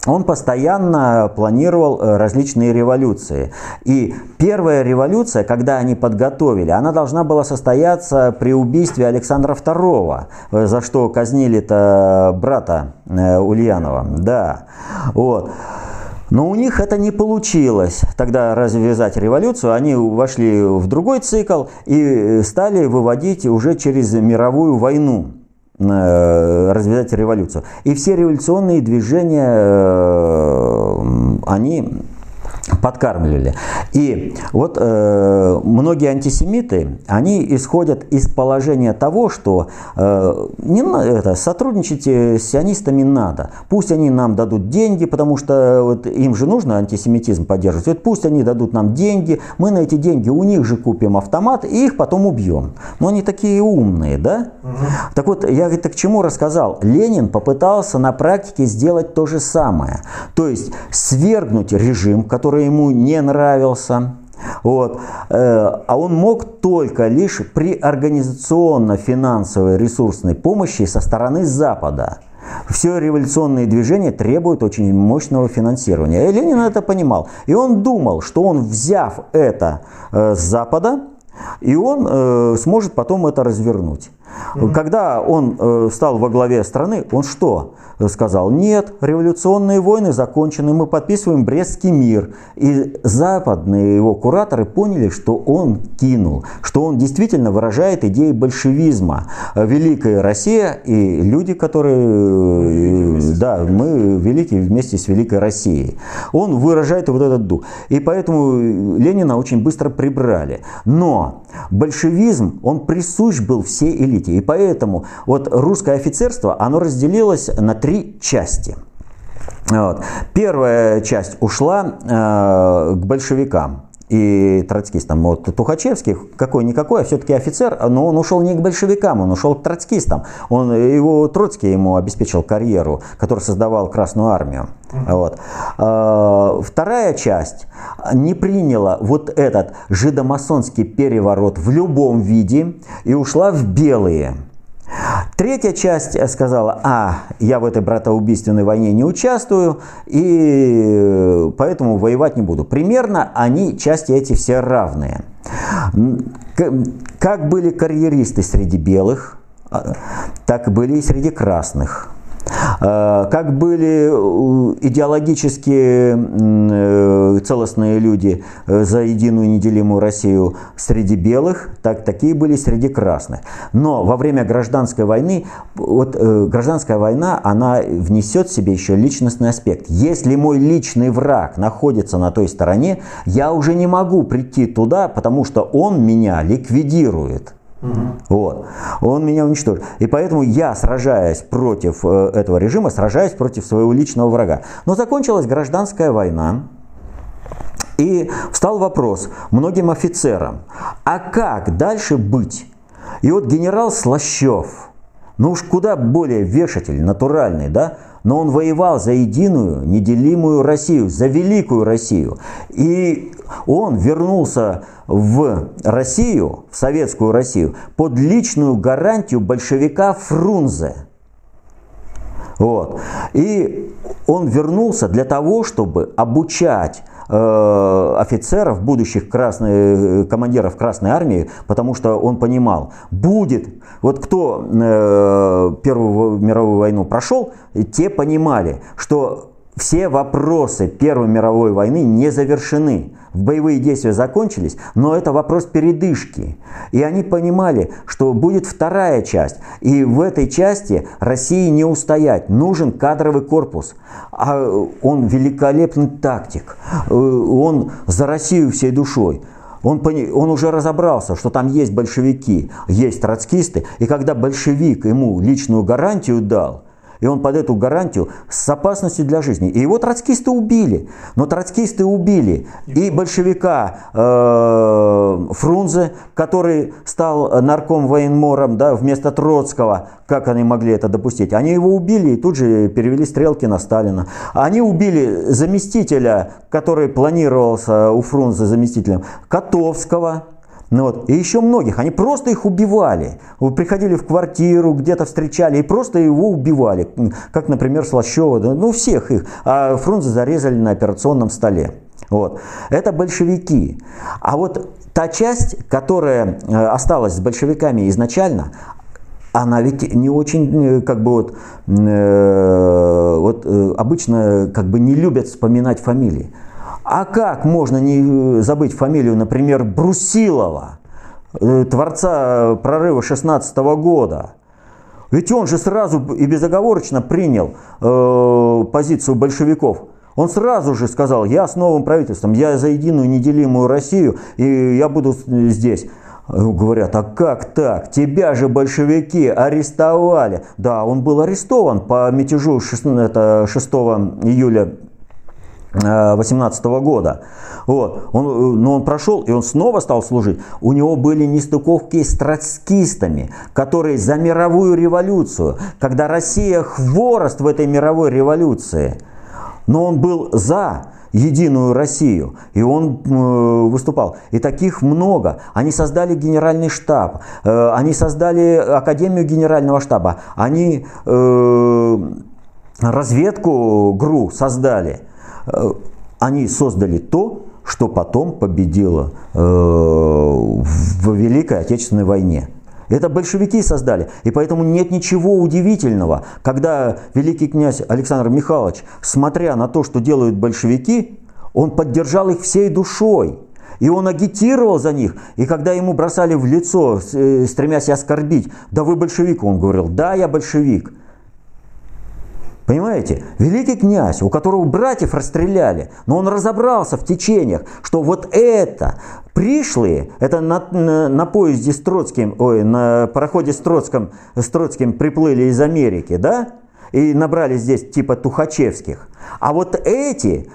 он постоянно планировал э, различные революции. И первая революция, когда они подготовили, она должна была состояться при убийстве Александра II, э, за что казнили-то брата э, Ульянова. Да. Вот. Но у них это не получилось тогда развязать революцию. Они вошли в другой цикл и стали выводить уже через мировую войну. Э, развязать революцию. И все революционные движения, э, они подкармливали. И вот э, многие антисемиты, они исходят из положения того, что э, не это, сотрудничать с сионистами надо. Пусть они нам дадут деньги, потому что вот, им же нужно антисемитизм поддерживать. Вот пусть они дадут нам деньги, мы на эти деньги у них же купим автомат и их потом убьем. Но они такие умные, да? Угу. Так вот, я это к чему рассказал? Ленин попытался на практике сделать то же самое. То есть свергнуть режим, который ему не нравился. Вот. Э, а он мог только лишь при организационно-финансовой ресурсной помощи со стороны Запада. Все революционные движения требуют очень мощного финансирования. И Ленин это понимал. И он думал, что он, взяв это э, с Запада, и он э, сможет потом это развернуть. Mm-hmm. Когда он э, стал во главе страны, он что? Сказал, нет, революционные войны закончены, мы подписываем Брестский мир. И западные его кураторы поняли, что он кинул, что он действительно выражает идеи большевизма. Великая Россия и люди, которые, э, да, мы великие вместе с Великой Россией. Он выражает вот этот дух. И поэтому Ленина очень быстро прибрали. Но большевизм, он присущ был всей элите элите. И поэтому вот русское офицерство, оно разделилось на три части. Вот. Первая часть ушла э, к большевикам и троцкистам. Вот Тухачевский, какой-никакой, а все-таки офицер, но он ушел не к большевикам, он ушел к троцкистам. Он, его Троцкий ему обеспечил карьеру, который создавал Красную Армию. Вот. А, вторая часть не приняла вот этот жидомасонский переворот в любом виде и ушла в белые. Третья часть сказала, а, я в этой братоубийственной войне не участвую, и поэтому воевать не буду. Примерно они, части эти все равные. Как были карьеристы среди белых, а, так были и среди красных. А, как были э, идеологически э, целостные люди э, за единую неделимую Россию среди белых, так такие были среди красных. Но во время гражданской войны, вот гражданская война, она внесет в себе еще личностный аспект. Если мой личный враг находится на той стороне, я уже не могу прийти туда, потому что он меня ликвидирует. Угу. Вот. Он меня уничтожит. И поэтому я, сражаясь против э, этого режима, сражаюсь против своего личного врага. Но закончилась гражданская война. И встал вопрос многим офицерам, а как дальше быть? И вот генерал Слащев, ну уж куда более вешатель, натуральный, да, но он воевал за единую, неделимую Россию, за великую Россию. И он вернулся в Россию, в советскую Россию, под личную гарантию большевика Фрунзе. Вот. И он вернулся для того, чтобы обучать э, офицеров, будущих красной, э, командиров Красной Армии, потому что он понимал, будет, вот кто э, Первую мировую войну прошел, те понимали, что все вопросы Первой мировой войны не завершены. Боевые действия закончились, но это вопрос передышки. И они понимали, что будет вторая часть. И в этой части России не устоять. Нужен кадровый корпус. А он великолепный тактик. Э, он за Россию всей душой. Он, он уже разобрался, что там есть большевики, есть троцкисты. И когда большевик ему личную гарантию дал, и он под эту гарантию с опасностью для жизни. И его троцкисты убили. Но троцкисты убили и большевика э, Фрунзе, который стал нарком военмором да, вместо Троцкого. Как они могли это допустить? Они его убили и тут же перевели стрелки на Сталина. Они убили заместителя, который планировался у Фрунзе заместителем, Котовского ну вот. И еще многих. Они просто их убивали. Приходили в квартиру, где-то встречали и просто его убивали. Как, например, Слащева. Ну, всех их. А Фрунзе зарезали на операционном столе. Вот. Это большевики. А вот та часть, которая э, осталась с большевиками изначально, она ведь не очень, э, как бы вот, э, вот обычно как бы не любят вспоминать фамилии. А как можно не забыть фамилию, например, Брусилова, э, творца прорыва 16 года? Ведь он же сразу и безоговорочно принял э, позицию большевиков. Он сразу же сказал, я с новым правительством, я за единую неделимую Россию, и я буду здесь. Говорят, а как так? Тебя же большевики арестовали. Да, он был арестован по мятежу 6, это 6 июля 18 года. Вот. Он, э, но он прошел, и он снова стал служить. У него были нестыковки с троцкистами, которые за мировую революцию, когда Россия хворост в этой мировой революции. Но он был за единую Россию, и он э, выступал. И таких много. Они создали генеральный штаб, э, они создали Академию генерального штаба, они э, разведку ГРУ создали. Э, они создали то, что потом победило э, в Великой Отечественной войне. Это большевики создали. И поэтому нет ничего удивительного, когда великий князь Александр Михайлович, смотря на то, что делают большевики, он поддержал их всей душой. И он агитировал за них. И когда ему бросали в лицо, э, стремясь оскорбить, да вы большевик, он говорил, да, я большевик. Понимаете? Великий князь, у которого братьев расстреляли, но он разобрался в течениях, что вот это пришлые, это на, на, на поезде с Троцким, ой, на пароходе с Троцким, с Троцким приплыли из Америки, да? И набрали здесь типа Тухачевских. А вот эти,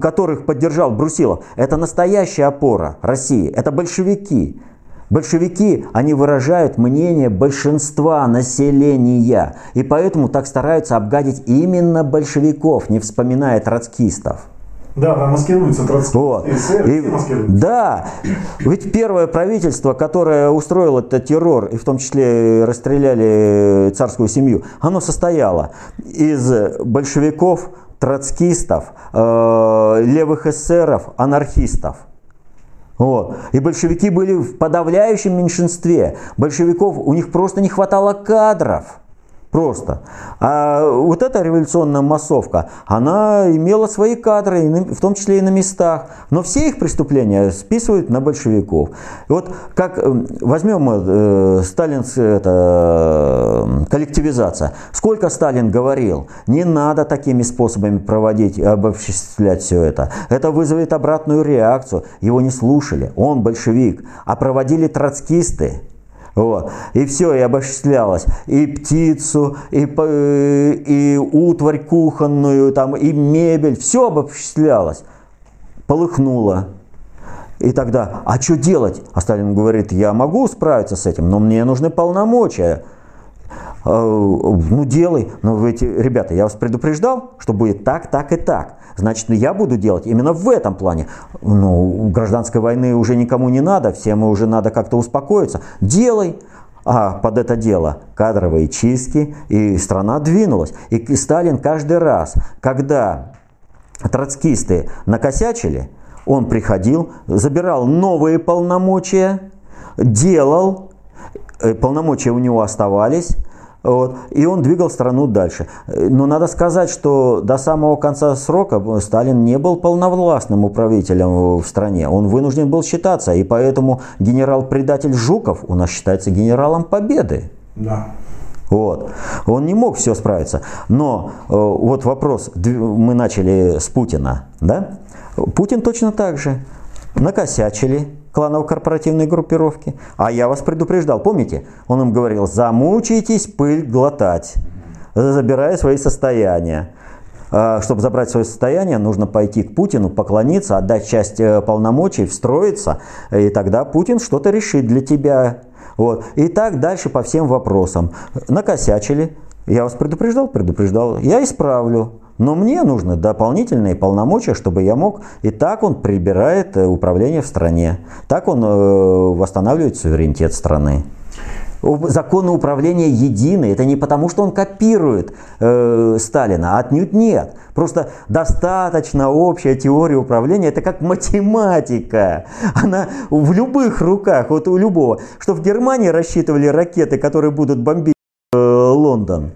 которых поддержал Брусилов, это настоящая опора России, это большевики. Большевики, они выражают мнение большинства населения, и поэтому так стараются обгадить именно большевиков, не вспоминая троцкистов. Да, там маскируются троцкисты. Вот. И, да, ведь первое правительство, которое устроило этот террор, и в том числе расстреляли царскую семью, оно состояло из большевиков, троцкистов, э, левых эсеров, анархистов – Вот. И большевики были в подавляющем меньшинстве. Большевиков, у них просто не хватало кадров. Просто. А вот эта революционная массовка, она имела свои кадры, в том числе и на местах. Но все их преступления списывают на большевиков. И вот как эм, возьмем э, сталинская это, э, коллективизация. Сколько Сталин говорил, не надо такими способами проводить, обобществлять все это. Это вызовет обратную реакцию. Его не слушали. Он большевик. А проводили троцкисты. Вот. И все, и обобществлялось. И птицу, и, и утварь кухонную, там, и мебель, все обобществлялось. Полыхнуло. И тогда, а что делать? А Сталин говорит, я могу справиться с этим, но мне нужны полномочия. А, ну, делай. Но эти, ребята, я вас предупреждал, что будет так, так и так. Значит, я буду делать именно в этом плане. Ну, гражданской войны уже никому не надо, всем уже надо как-то успокоиться. Делай. А под это дело кадровые чистки, и страна двинулась. И Сталин каждый раз, когда троцкисты накосячили, он приходил, забирал новые полномочия, делал, э, полномочия у него оставались, вот. И он двигал страну дальше. Но надо сказать, что до самого конца срока Сталин не был полновластным управителем в стране. Он вынужден был считаться. И поэтому генерал-предатель Жуков у нас считается генералом победы. Да. Вот. Он не мог все справиться. Но э, вот вопрос, мы начали с Путина. Да? Путин точно так же. Накосячили, кланово-корпоративной группировки. А я вас предупреждал, помните? Он им говорил, замучайтесь пыль глотать, забирая свои состояния. А, чтобы забрать свое состояние, нужно пойти к Путину, поклониться, отдать часть э, полномочий, встроиться, и тогда Путин что-то решит для тебя. Вот. И так дальше по всем вопросам. Накосячили. Я вас предупреждал? Предупреждал. Я исправлю. Но мне нужны дополнительные полномочия, чтобы я мог... И так он прибирает э, управление в стране. Так он э, восстанавливает суверенитет страны. Законы управления едины. Это не потому, что он копирует э, Сталина, а отнюдь нет. Просто достаточно общая теория управления. Это как математика. Она в любых руках, вот у любого. Что в Германии рассчитывали ракеты, которые будут бомбить э, Лондон.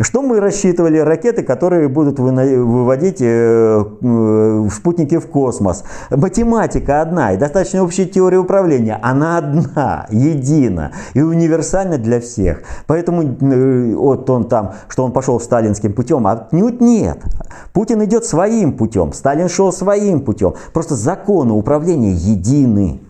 Что мы рассчитывали? Ракеты, которые будут выводить э, э, спутники в космос. Математика одна, и достаточно общая теория управления. Она одна, едина и универсальна для всех. Поэтому э, вот он там, что он пошел сталинским путем, отнюдь нет. Путин идет своим путем, Сталин шел своим путем. Просто законы управления едины.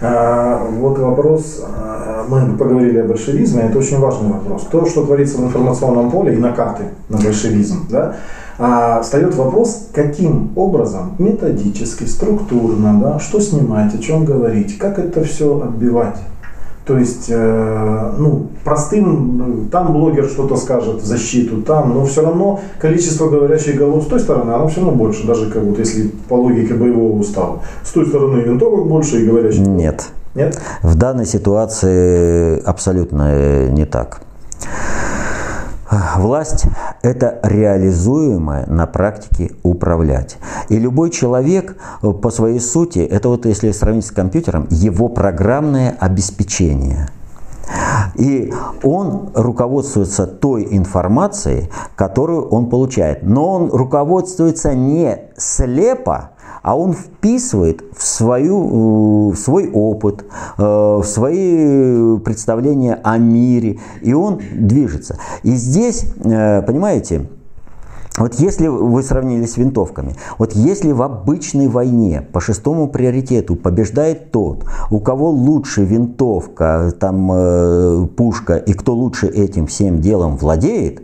А, вот вопрос, а, мы поговорили о большевизме, это очень важный вопрос. То, что творится в информационном поле и накаты на большевизм, да, а, встает вопрос, каким образом методически, структурно, да, что снимать, о чем говорить, как это все отбивать. То есть, э, ну, простым, там блогер что-то скажет в защиту, там, но все равно количество говорящих голов с той стороны, оно все равно больше, даже как вот если по логике боевого устава. С той стороны винтовок больше и говорящих Нет. Нет? В данной ситуации абсолютно не так. Власть – это реализуемое на практике управлять. И любой человек э, по своей сути, это вот если сравнить с компьютером, его программное обеспечение. И он руководствуется той информацией, которую он получает. Но он руководствуется не слепо, а он вписывает в, свою, в свой опыт, э, в свои представления о мире, и он движется. И здесь, э, понимаете, вот если вы сравнили с винтовками, вот если в обычной войне по шестому приоритету побеждает тот, у кого лучше винтовка, там э, пушка и кто лучше этим всем делом владеет,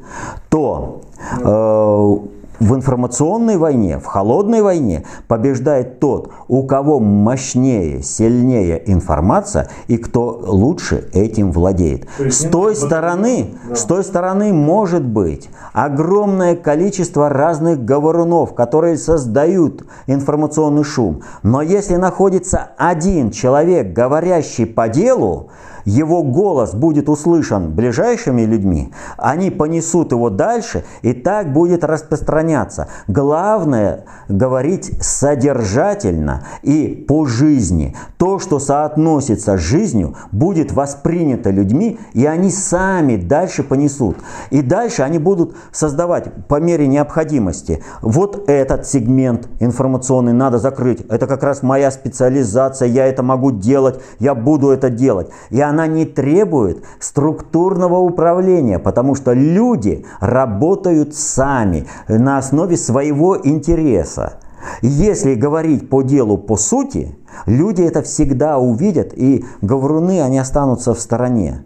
то э, в информационной войне, в холодной войне побеждает тот, у кого мощнее, сильнее информация и кто лучше этим владеет. С той стороны, да. с той стороны может быть огромное количество разных говорунов, которые создают информационный шум. Но если находится один человек, говорящий по делу, его голос будет услышан ближайшими людьми, они понесут его дальше, и так будет распространяться. Главное говорить содержательно и по жизни. То, что соотносится с жизнью, будет воспринято людьми, и они сами дальше понесут. И дальше они будут создавать по мере необходимости. Вот этот сегмент информационный надо закрыть. Это как раз моя специализация, я это могу делать, я буду это делать. И она не требует структурного управления, потому что люди работают сами на основе своего интереса. Если говорить по делу, по сути, люди это всегда увидят, и говоруны, они останутся в стороне.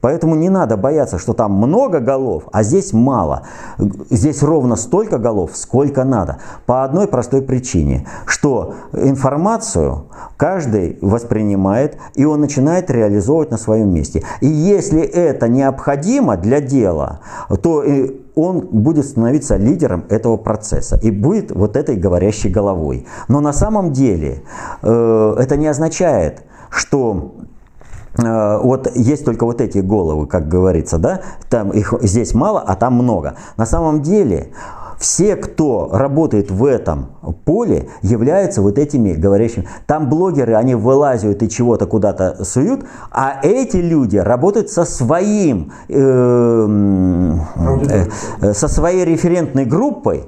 Поэтому не надо бояться, что там много голов, а здесь мало. Здесь ровно столько голов, сколько надо. По одной простой причине, что информацию каждый воспринимает, и он начинает реализовывать на своем месте. И если это необходимо для дела, то он будет становиться лидером этого процесса и будет вот этой говорящей головой. Но на самом деле э, это не означает, что вот есть только вот эти головы, как говорится, да, там их здесь мало, а там много. На самом деле все, кто работает в этом поле, являются вот этими говорящими. Там блогеры, они вылазят и чего-то куда-то суют, а эти люди работают со своим, э, э, со своей референтной группой,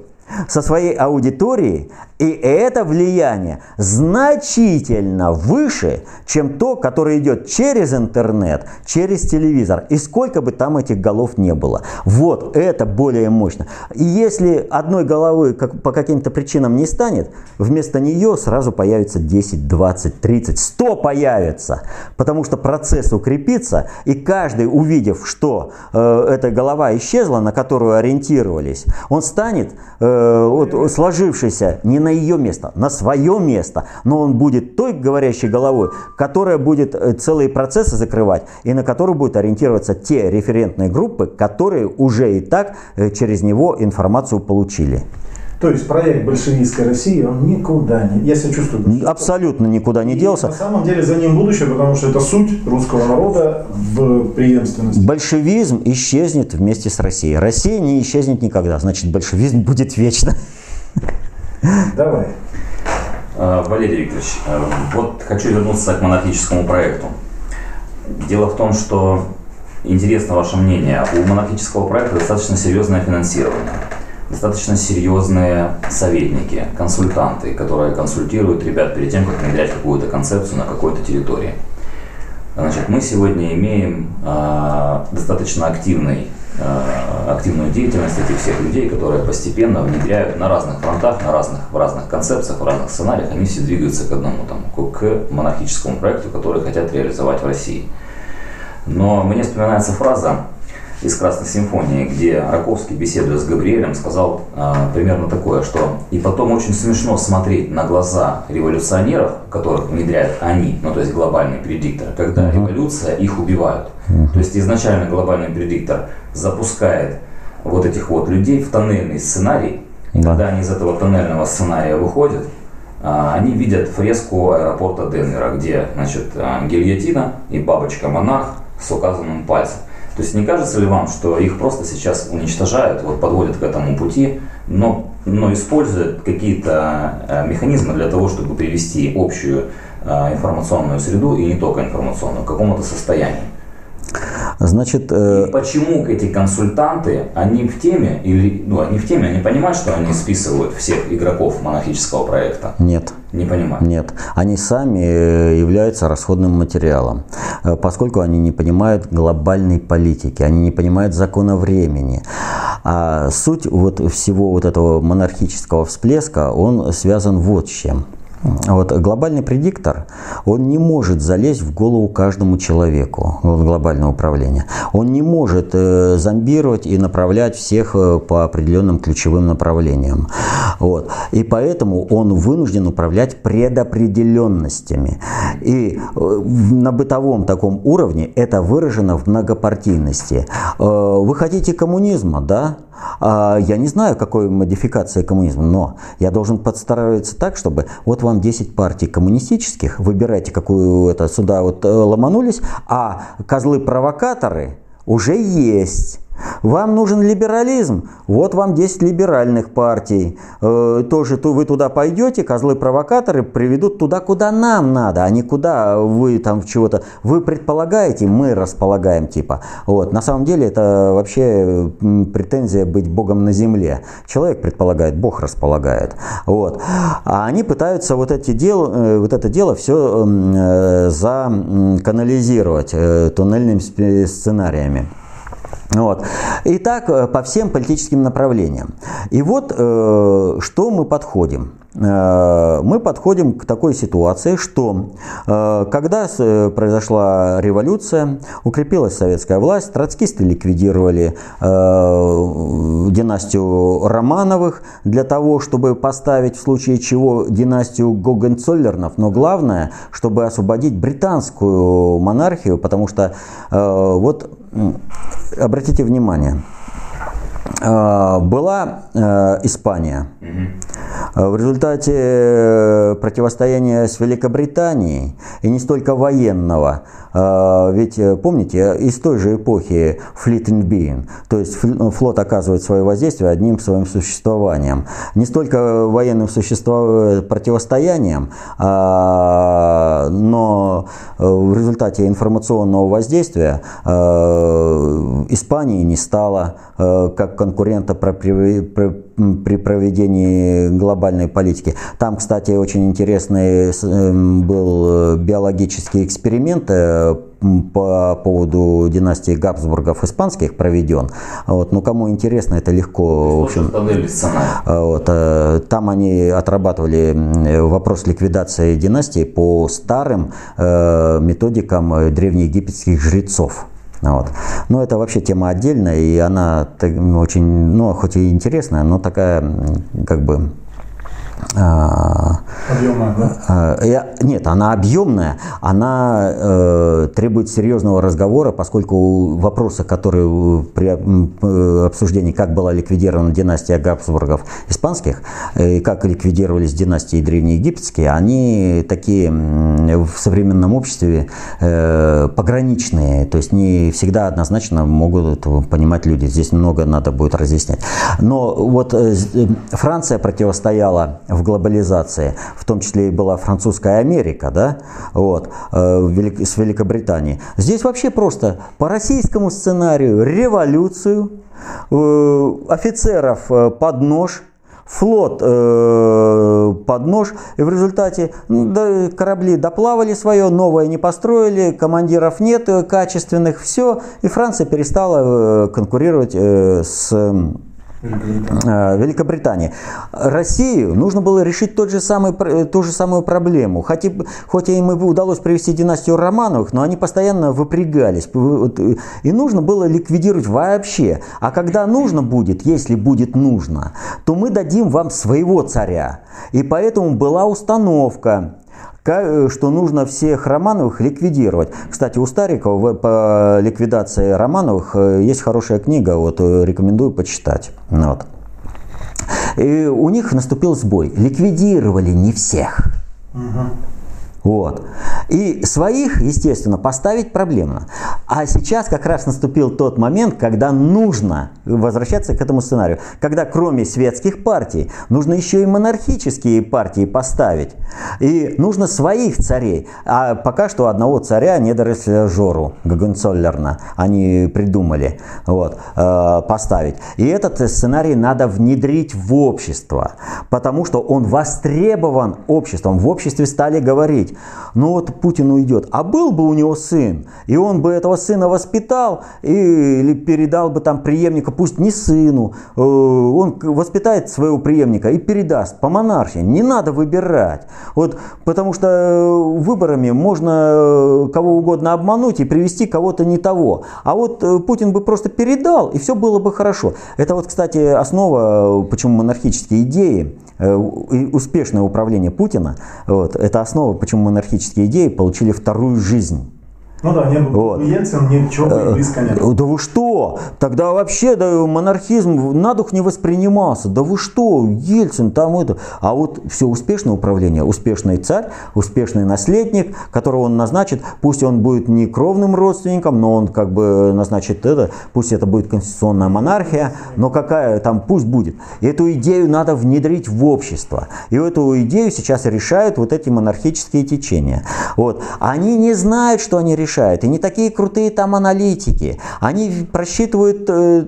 со своей аудиторией, и это влияние значительно выше, чем то, которое идет через интернет, через телевизор. И сколько бы там этих голов не было. Вот это более мощно. И если одной головы как, по каким-то причинам не станет, вместо нее сразу появится 10, 20, 30, 100 появится. Потому что процесс укрепится, и каждый, увидев, что э, эта голова исчезла, на которую ориентировались, он станет э, вот, сложившийся не на ее место, на свое место, но он будет той говорящей головой, которая будет э, целые процессы закрывать и на которую будут ориентироваться те референтные группы, которые уже и так э, через него информацию получили. То есть проект большевистской России, он никуда не... Я себя чувствую... Абсолютно никуда не и делся. На самом деле за ним будущее, потому что это суть русского народа в преемственности. Большевизм исчезнет вместе с Россией. Россия не исчезнет никогда, значит большевизм будет вечно. Давай. А, Валерий Викторович, а, вот хочу вернуться к монархическому проекту. Дело в том, что интересно ваше мнение. У монархического проекта достаточно серьезное финансирование, достаточно серьезные советники, консультанты, которые консультируют ребят перед тем, как внедрять какую-то концепцию на какой-то территории. Значит, мы сегодня имеем э, достаточно активный активную деятельность этих всех людей, которые постепенно внедряют на разных фронтах, на разных, в разных концепциях, в разных сценариях, они все двигаются к одному, там, к монархическому проекту, который хотят реализовать в России. Но мне вспоминается фраза из Красной симфонии, где Раковский, беседуя с Габриэлем, сказал а, примерно такое, что и потом очень смешно смотреть на глаза революционеров, которых внедряют они, ну то есть глобальный предиктор, когда uh-huh. революция их убивают. Uh-huh. То есть изначально глобальный предиктор запускает вот этих вот людей в тоннельный сценарий, и когда они из этого тоннельного сценария выходят, а, они видят фреску аэропорта Денвера, где значит, а, гильотина и бабочка-монарх с указанным пальцем. То есть не кажется ли вам, что их просто сейчас уничтожают, вот подводят к этому пути, но, но используют какие-то э, механизмы для того, чтобы привести общую э, информационную среду и не только информационную к какому-то состоянию? Значит, э... И почему эти консультанты, они в теме, или, ну, они в теме, они понимают, что они списывают всех игроков монархического проекта? Нет. Не понимают? Нет. Они сами э, являются расходным материалом, э, поскольку они не понимают глобальной политики, они не понимают закона времени. А суть вот всего вот этого монархического всплеска, он связан вот с чем – вот, глобальный предиктор, он не может залезть в голову каждому человеку, вот, глобальное управление. Он не может э, зомбировать и направлять всех э, по определенным ключевым направлениям. Вот. И поэтому он вынужден управлять предопределенностями. И э, на бытовом таком уровне это выражено в многопартийности. Э, вы хотите коммунизма, да? А, я не знаю, какой модификация коммунизма, но я должен подстраиваться так, чтобы вот вам 10 партий коммунистических, выбирайте, какую это сюда вот э, ломанулись, а козлы-провокаторы уже есть. Вам нужен либерализм? Вот вам 10 либеральных партий. Э, тоже то вы туда пойдете, козлы-провокаторы приведут туда, куда нам надо, а не куда вы там чего-то. Вы предполагаете, мы располагаем типа. Вот. На самом деле это вообще претензия быть богом на земле. Человек предполагает, бог располагает. Вот. А они пытаются вот, эти дел, э, вот это дело все э, заканализировать э, туннельными сценариями. Вот. И так э, по всем политическим направлениям. И вот э, что мы подходим. Э, мы подходим к такой ситуации, что э, когда э, произошла революция, укрепилась советская власть, троцкисты ликвидировали династию Романовых для того, чтобы поставить в случае чего династию Гогенцоллернов, но главное, чтобы освободить британскую монархию, потому что вот обратите внимание, была Испания. В результате противостояния с Великобританией, и не столько военного, а, ведь э, помните, из той же эпохи Fleet and Being, то есть флот оказывает свое воздействие одним своим существованием. Не столько военным существованием, противостоянием, а, но э, в результате информационного воздействия э, Испании не стало как конкурента при проведении глобальной политики. Там, кстати, очень интересный был биологический эксперимент по поводу династии Габсбургов испанских проведен. Вот, ну, кому интересно, это легко. В общем, а, вот, э, там они отрабатывали вопрос ликвидации династии по старым э, методикам древнеегипетских жрецов. Вот. Но это вообще тема отдельная, и она очень, ну, хоть и интересная, но такая, как бы, объемная, да? А, нет, она объемная, она э, требует серьезного разговора, поскольку вопросы, которые при э, обсуждении, как была ликвидирована династия Габсбургов испанских, э, и как ликвидировались династии древнеегипетские, они такие в современном обществе пограничные, то есть не всегда однозначно могут понимать люди. Здесь много надо будет разъяснять. Но вот Франция противостояла в глобализации, в том числе и была французская Америка, да, вот, э, с Великобританией. Здесь вообще просто по российскому сценарию революцию, э, офицеров э, под нож, флот э, под нож, и в результате да, корабли доплавали свое, новое не построили, командиров нет качественных, все, и Франция перестала конкурировать э, с. Великобритании. Россию нужно было решить тот же самый, ту же самую проблему. Хоть, и, хоть им и удалось привести династию Романовых, но они постоянно выпрягались. И нужно было ликвидировать вообще. А когда нужно будет, если будет нужно, то мы дадим вам своего царя. И поэтому была установка Э, что нужно всех Романовых ликвидировать. Кстати, у Старикова по ликвидации Романовых э, есть хорошая книга, вот э, рекомендую почитать. Вот. И у них наступил сбой. Ликвидировали не всех. Угу. Вот. И своих, естественно, поставить проблемно. А сейчас как раз наступил тот момент, когда нужно возвращаться к этому сценарию. Когда кроме светских партий, нужно еще и монархические партии поставить. И нужно своих царей. А пока что одного царя, недоросль Жору, Гагенцоллерна, они придумали вот, э, поставить. И этот сценарий надо внедрить в общество, потому что он востребован обществом. В обществе стали говорить, говорить, ну вот Путин уйдет, а был бы у него сын, и он бы этого сына воспитал или передал бы там преемника, пусть не сыну, э, он воспитает своего преемника и передаст по монархии. Не надо выбирать. Вот, потому что э, выборами можно э, кого угодно обмануть и привести кого-то не того. А вот Путин бы просто передал, и все было бы хорошо. Это вот, кстати, основа, почему монархические идеи успешное управление Путина, вот, это основа, почему монархические идеи получили вторую жизнь. Ну да, не было вот. Ельцин, ничего бы близко не было. Да вы что? Тогда вообще да, монархизм на дух не воспринимался. Да вы что? Ельцин там это. А вот все успешное управление, успешный царь, успешный наследник, которого он назначит, пусть он будет не кровным родственником, но он как бы назначит это, пусть это будет конституционная монархия, но какая там, пусть будет. Эту идею надо внедрить в общество. И эту идею сейчас решают вот эти монархические течения. Вот. Они не знают, что они решают. И не такие крутые там аналитики. Они просчитывают э,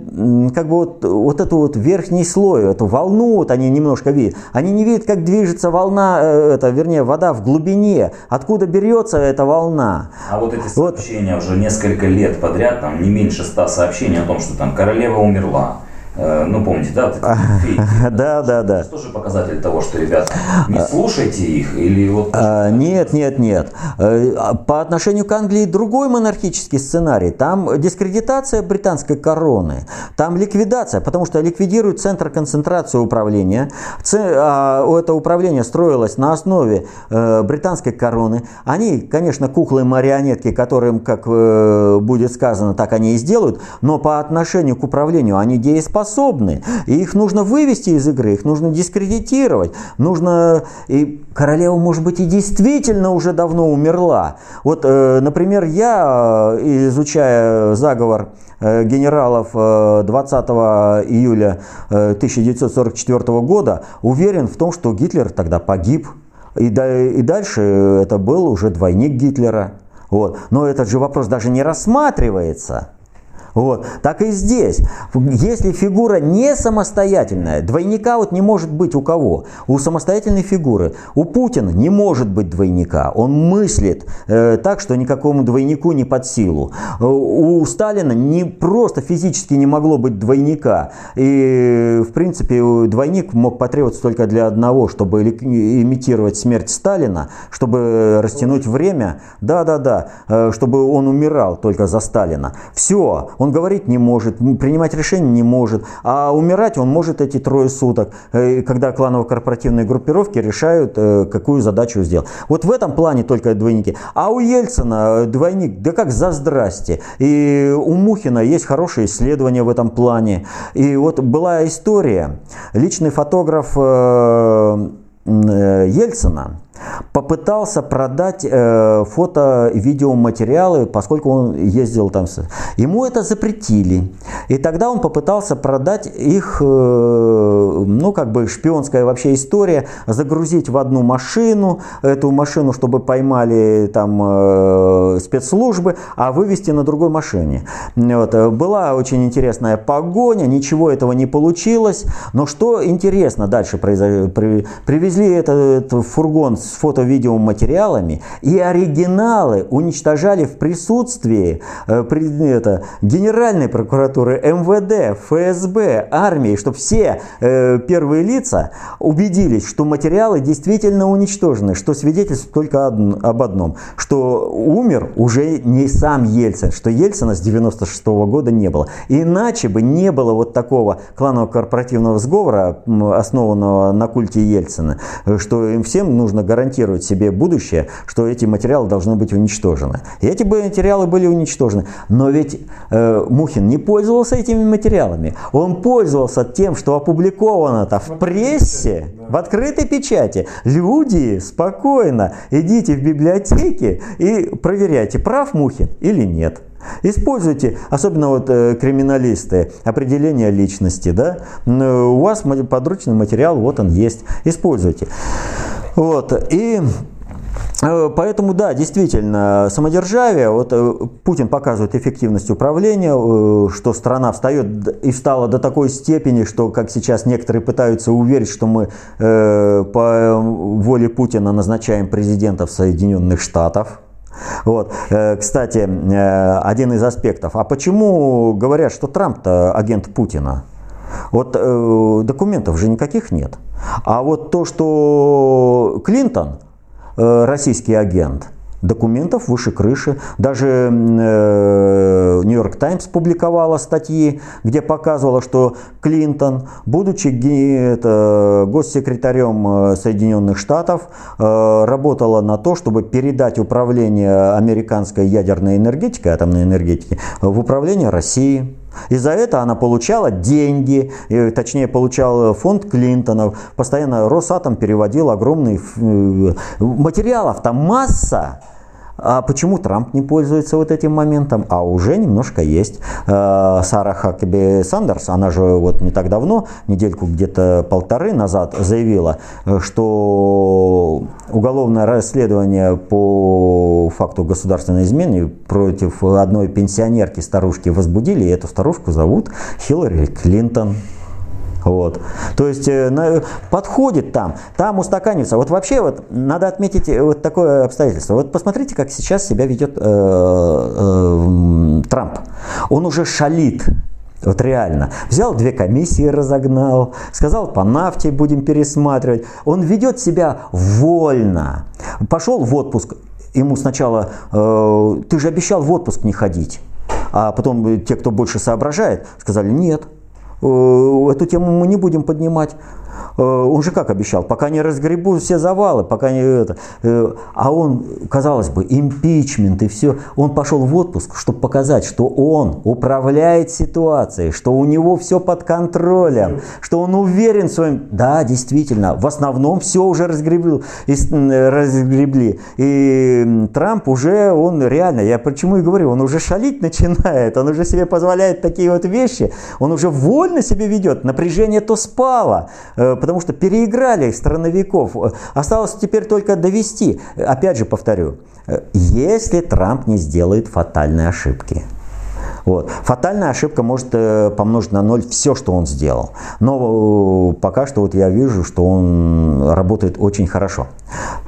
как бы вот, вот эту вот верхний слой, эту волну, вот они немножко видят. Они не видят, как движется волна, э, это, вернее, вода в глубине, откуда берется эта волна. А вот эти сообщения вот. уже несколько лет подряд, там не меньше ста сообщений о том, что там королева умерла, ну, помните, да? Вот да, да, да. Это тоже показатель того, что, ребята, не а, слушайте их или вот... А, нет, нет, нет. Э, а по отношению к Англии другой монархический сценарий. Там дискредитация британской короны, там ликвидация, потому что ликвидируют центр концентрации управления. Это управление строилось на основе э, британской короны. Они, конечно, куклы-марионетки, которым, как будет сказано, так они и сделают, но по отношению к управлению они дееспособны способны. И их нужно вывести из игры, их нужно дискредитировать. Нужно... И королева, может быть, и действительно уже давно умерла. Вот, э, например, я, э, изучая заговор э, генералов 20 июля 1944 года, уверен в том, что Гитлер тогда погиб. И, дальше это был уже двойник Гитлера. Вот. Но этот же вопрос даже не рассматривается. Вот. Так и здесь. Если фигура не самостоятельная, двойника вот не может быть у кого? У самостоятельной фигуры. У Путина не может быть двойника. Он мыслит э, так, что никакому двойнику не под силу. Э, у Сталина не просто физически не могло быть двойника. И, в принципе, двойник мог потребоваться только для одного, чтобы имитировать смерть Сталина, чтобы растянуть время. Да-да-да, э, чтобы он умирал только за Сталина. Все, он говорить не может, принимать решения не может, а умирать он может эти трое суток, э, когда кланово-корпоративные группировки решают, э, какую задачу сделать. Вот в этом плане только двойники. А у Ельцина двойник, да как за здрасте. И у Мухина есть хорошие исследования в этом плане. И вот была история, личный фотограф э, Ельцина, попытался продать э, фото и видеоматериалы, поскольку он ездил там. Ему это запретили. И тогда он попытался продать их, э, ну как бы шпионская вообще история, загрузить в одну машину, эту машину, чтобы поймали там э, спецслужбы, а вывести на другой машине. Вот. Была очень интересная погоня, ничего этого не получилось. Но что интересно дальше произошло? Привезли этот, этот фургон с фото-видеоматериалами и оригиналы уничтожали в присутствии э, это, Генеральной прокуратуры, МВД, ФСБ, армии, чтобы все э, первые лица убедились, что материалы действительно уничтожены, что свидетельствует только об одном, что умер уже не сам Ельцин, что Ельцина с 96 -го года не было. Иначе бы не было вот такого кланового корпоративного сговора, основанного на культе Ельцина, что им всем нужно гарантировать себе будущее, что эти материалы должны быть уничтожены. И эти материалы были уничтожены. Но ведь э, Мухин не пользовался этими материалами. Он пользовался тем, что опубликовано-то в прессе, в открытой печати. Люди спокойно идите в библиотеки и проверяйте, прав Мухин или нет. Используйте, особенно вот э, криминалисты, определение личности, да, у вас подручный материал, вот он есть, используйте. Вот, и э, Поэтому, да, действительно, самодержавие, вот э, Путин показывает эффективность управления, э, что страна встает и встала до такой степени, что, как сейчас некоторые пытаются уверить, что мы по воле Путина назначаем президентов Соединенных Штатов. Вот. Кстати, один из аспектов. А почему говорят, что Трамп-то агент Путина? Вот документов же никаких нет. А вот то, что Клинтон, э, российский агент, Документов выше крыши. Даже Нью-Йорк Таймс публиковала статьи, где показывала, что Клинтон, будучи это, госсекретарем Соединенных Штатов, работала на то, чтобы передать управление американской ядерной энергетикой, атомной энергетики, в управление России. И за это она получала деньги, точнее получал фонд Клинтонов. Постоянно Росатом переводил огромный э, материалов, там масса. А почему Трамп не пользуется вот этим моментом? А уже немножко есть. Э, Сара Хакеби Сандерс, она же вот не так давно, недельку где-то полторы назад заявила, что уголовное расследование по факту государственной измены против одной пенсионерки старушки возбудили, и эту старушку зовут Хиллари Клинтон. Вот. То есть э, подходит там, там устаканивается. Вот вообще вот надо отметить э, вот такое обстоятельство. Вот посмотрите, как сейчас себя ведет э, э, Трамп. Он уже шалит. Вот реально. Взял две комиссии, разогнал, сказал, по нафте будем пересматривать. Он ведет себя вольно. Пошел в отпуск. Ему сначала, э, ты же обещал в отпуск не ходить. А потом те, кто больше соображает, сказали, нет, Э, эту тему мы не будем поднимать. Э, он же как обещал, пока не разгребу все завалы, пока не это. Э, а он, казалось бы, импичмент и все. Он пошел в отпуск, чтобы показать, что он управляет ситуацией, что у него все под контролем, что он уверен в своем... Да, действительно, в основном все уже разгребли. И, разгребли. и Трамп уже, он реально, я почему и говорю, он уже шалить начинает, он уже себе позволяет такие вот вещи, он уже вольно себе ведет, напряжение то спало, потому что переиграли страновиков. Осталось теперь только довести. Опять же повторю, если Трамп не сделает фатальной ошибки. Вот. Фатальная ошибка может э, помножить на ноль все, что он сделал. Но э, пока что вот я вижу, что он работает очень хорошо.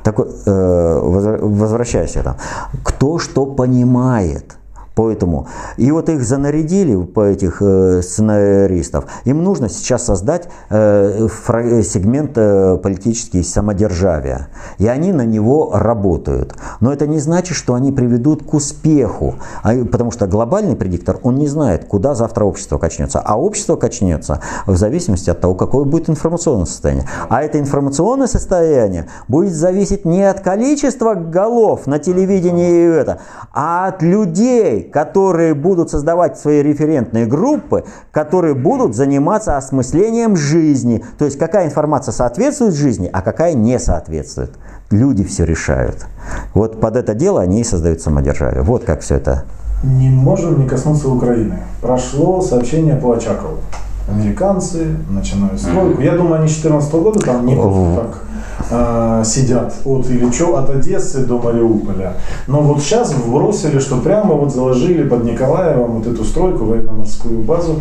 Так, э, возвращаясь это. Кто что понимает – Поэтому, и вот их занарядили, по этих э, сценаристов, им нужно сейчас создать э, фра- сегмент э, политический самодержавия. И они на него работают. Но это не значит, что они приведут к успеху. А, потому что глобальный предиктор, он не знает, куда завтра общество качнется. А общество качнется в зависимости от того, какое будет информационное состояние. А это информационное состояние будет зависеть не от количества голов на телевидении и это, а от людей, которые будут создавать свои референтные группы, которые будут заниматься осмыслением жизни. То есть какая информация соответствует жизни, а какая не соответствует. Люди все решают. Вот под это дело они и создают самодержавие. Вот как все это. Не можем не коснуться Украины. Прошло сообщение по Очакову. Американцы начинают стройку. Я думаю, они 2014 года там не так э, сидят от Ильичо, от Одессы до Мариуполя. Но вот сейчас вбросили, что прямо вот заложили под Николаевом вот эту стройку, военно-морскую базу.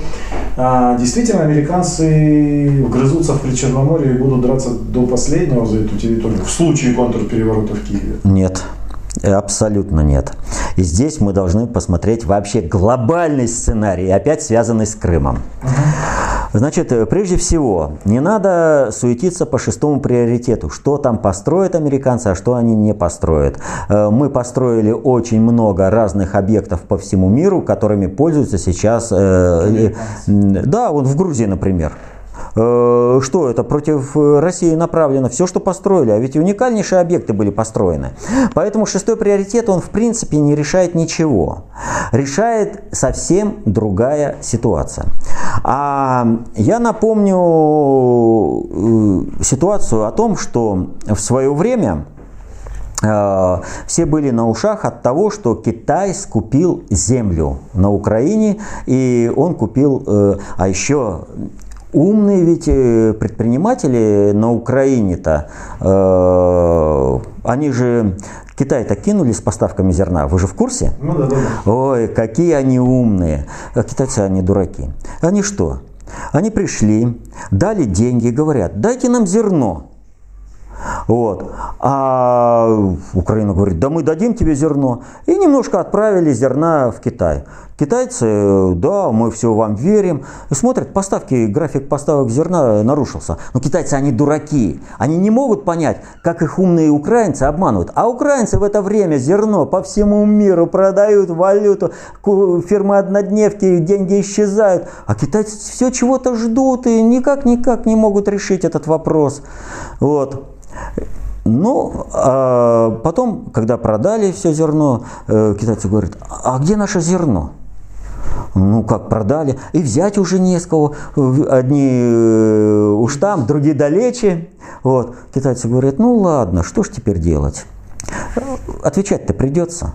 А, действительно, американцы вгрызутся в Причерноморье и будут драться до последнего за эту территорию в случае контрпереворота в Киеве? Нет. Абсолютно нет. И здесь мы должны посмотреть вообще глобальный сценарий, опять связанный с Крымом. Значит, э, прежде всего, не надо суетиться по шестому приоритету, что там построят американцы, а что они не построят. Э, мы построили очень много разных объектов по всему миру, которыми пользуются сейчас, э, да, вот в Грузии, например. Э, что это против России направлено, все, что построили, а ведь уникальнейшие объекты были построены. Поэтому шестой приоритет, он в принципе не решает ничего. Решает совсем другая ситуация. А я напомню э, ситуацию о том, что в свое время э, все были на ушах от того, что Китай скупил землю на Украине, и он купил, а еще Умные ведь э, предприниматели на Украине-то, э, они же Китай-то кинули с поставками зерна, вы же в курсе? Ну да, да. Ой, какие они умные. А китайцы, они дураки. Они что? Они пришли, дали деньги, говорят, дайте нам зерно. Вот. А Украина говорит, да мы дадим тебе зерно. И немножко отправили зерна в Китай. Китайцы, да, мы все вам верим. И смотрят, поставки, график поставок зерна нарушился. Но китайцы, они дураки. Они не могут понять, как их умные украинцы обманывают. А украинцы в это время зерно по всему миру продают, валюту, фирмы-однодневки, деньги исчезают. А китайцы все чего-то ждут и никак-никак не могут решить этот вопрос. Вот. Ну, а потом, когда продали все зерно, э, китайцы говорят, а где наше зерно? Ну, как продали. И взять уже не с кого. Одни э, уж там, другие далече. Вот. Китайцы говорят, ну ладно, что ж теперь делать? Отвечать-то придется.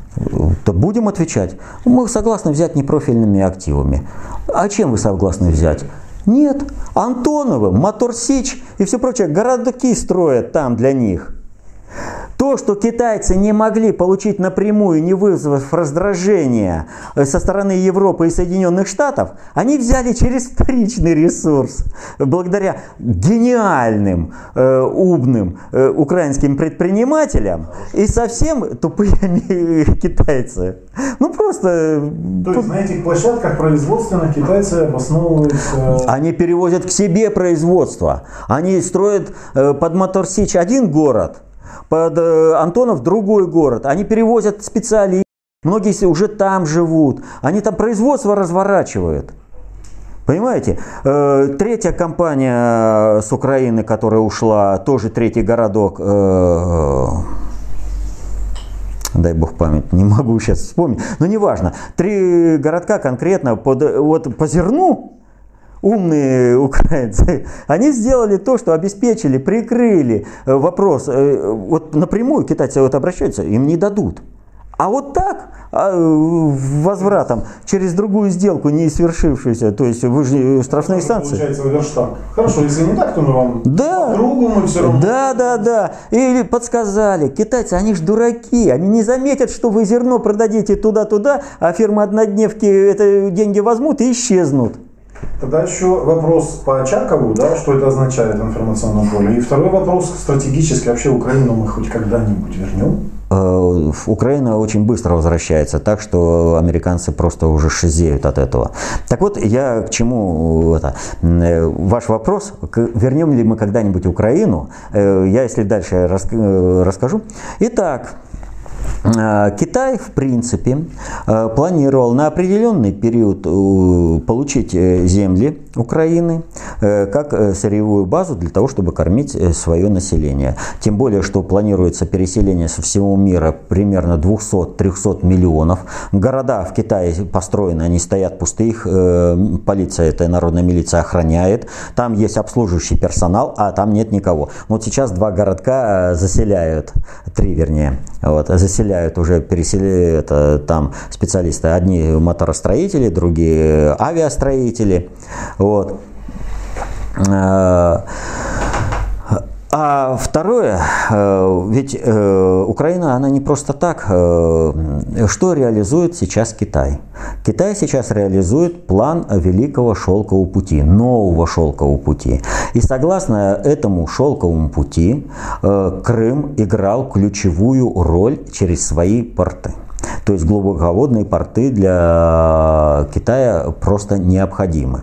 То будем отвечать. Мы согласны взять непрофильными активами. А чем вы согласны взять? Нет. Антоновым, Мотор Сич и все прочее. Городки строят там для них. То, что китайцы не могли получить напрямую, не вызвав раздражения э, со стороны Европы и Соединенных Штатов, они взяли через вторичный ресурс, благодаря гениальным, э, умным э, украинским предпринимателям и совсем тупые китайцы. Ну просто... Э, То есть на этих площадках производственных китайцы обосновываются... Они перевозят к себе производство. Они строят э, под Моторсич один город – под э, Антонов другой город. Они перевозят специалистов, многие уже там живут. Они там производство разворачивают. Понимаете? Э, третья компания с Украины, которая ушла, тоже третий городок, э, дай бог память, не могу сейчас вспомнить, но неважно. Три городка конкретно под, вот по зерну умные украинцы, они сделали то, что обеспечили, прикрыли э, вопрос. Э, вот напрямую китайцы вот обращаются, им не дадут. А вот так, а, возвратом, через другую сделку, не свершившуюся, то есть вы же штрафные санкции. Получается верштаг. Хорошо, если не так, то мы вам да. по кругу мы все равно. Да, да, да. Или подсказали. Китайцы, они же дураки. Они не заметят, что вы зерно продадите туда-туда, а фирмы однодневки это деньги возьмут и исчезнут. Тогда еще вопрос по Очакову, да, что это означает в информационном поле. И второй вопрос стратегически, вообще Украину мы хоть когда-нибудь вернем? Э, Украина очень быстро возвращается, так что американцы просто уже шизеют от этого. Так вот, я к чему это? Э, ваш вопрос, вернем ли мы когда-нибудь Украину, э, я если дальше расскажу. Итак, Э, Китай, в принципе, э, планировал на определенный период э, получить земли Украины как сырьевую базу для того, чтобы кормить свое население. Тем более, что планируется переселение со всего мира примерно 200-300 миллионов. Города в Китае построены, они стоят пустые, их полиция, это народная милиция охраняет. Там есть обслуживающий персонал, а там нет никого. Вот сейчас два городка заселяют, три вернее, вот, заселяют выделяют уже пересели это там специалисты. Одни моторостроители, другие авиастроители. Вот. А, второе, э, ведь э, Украина, она не просто так. Э, что реализует сейчас Китай? Китай сейчас реализует план Великого Шелкового пути, нового Шелкового пути. И согласно этому Шелковому пути Крым играл ключевую роль через свои порты. То есть глубоководные порты для Китая просто необходимы.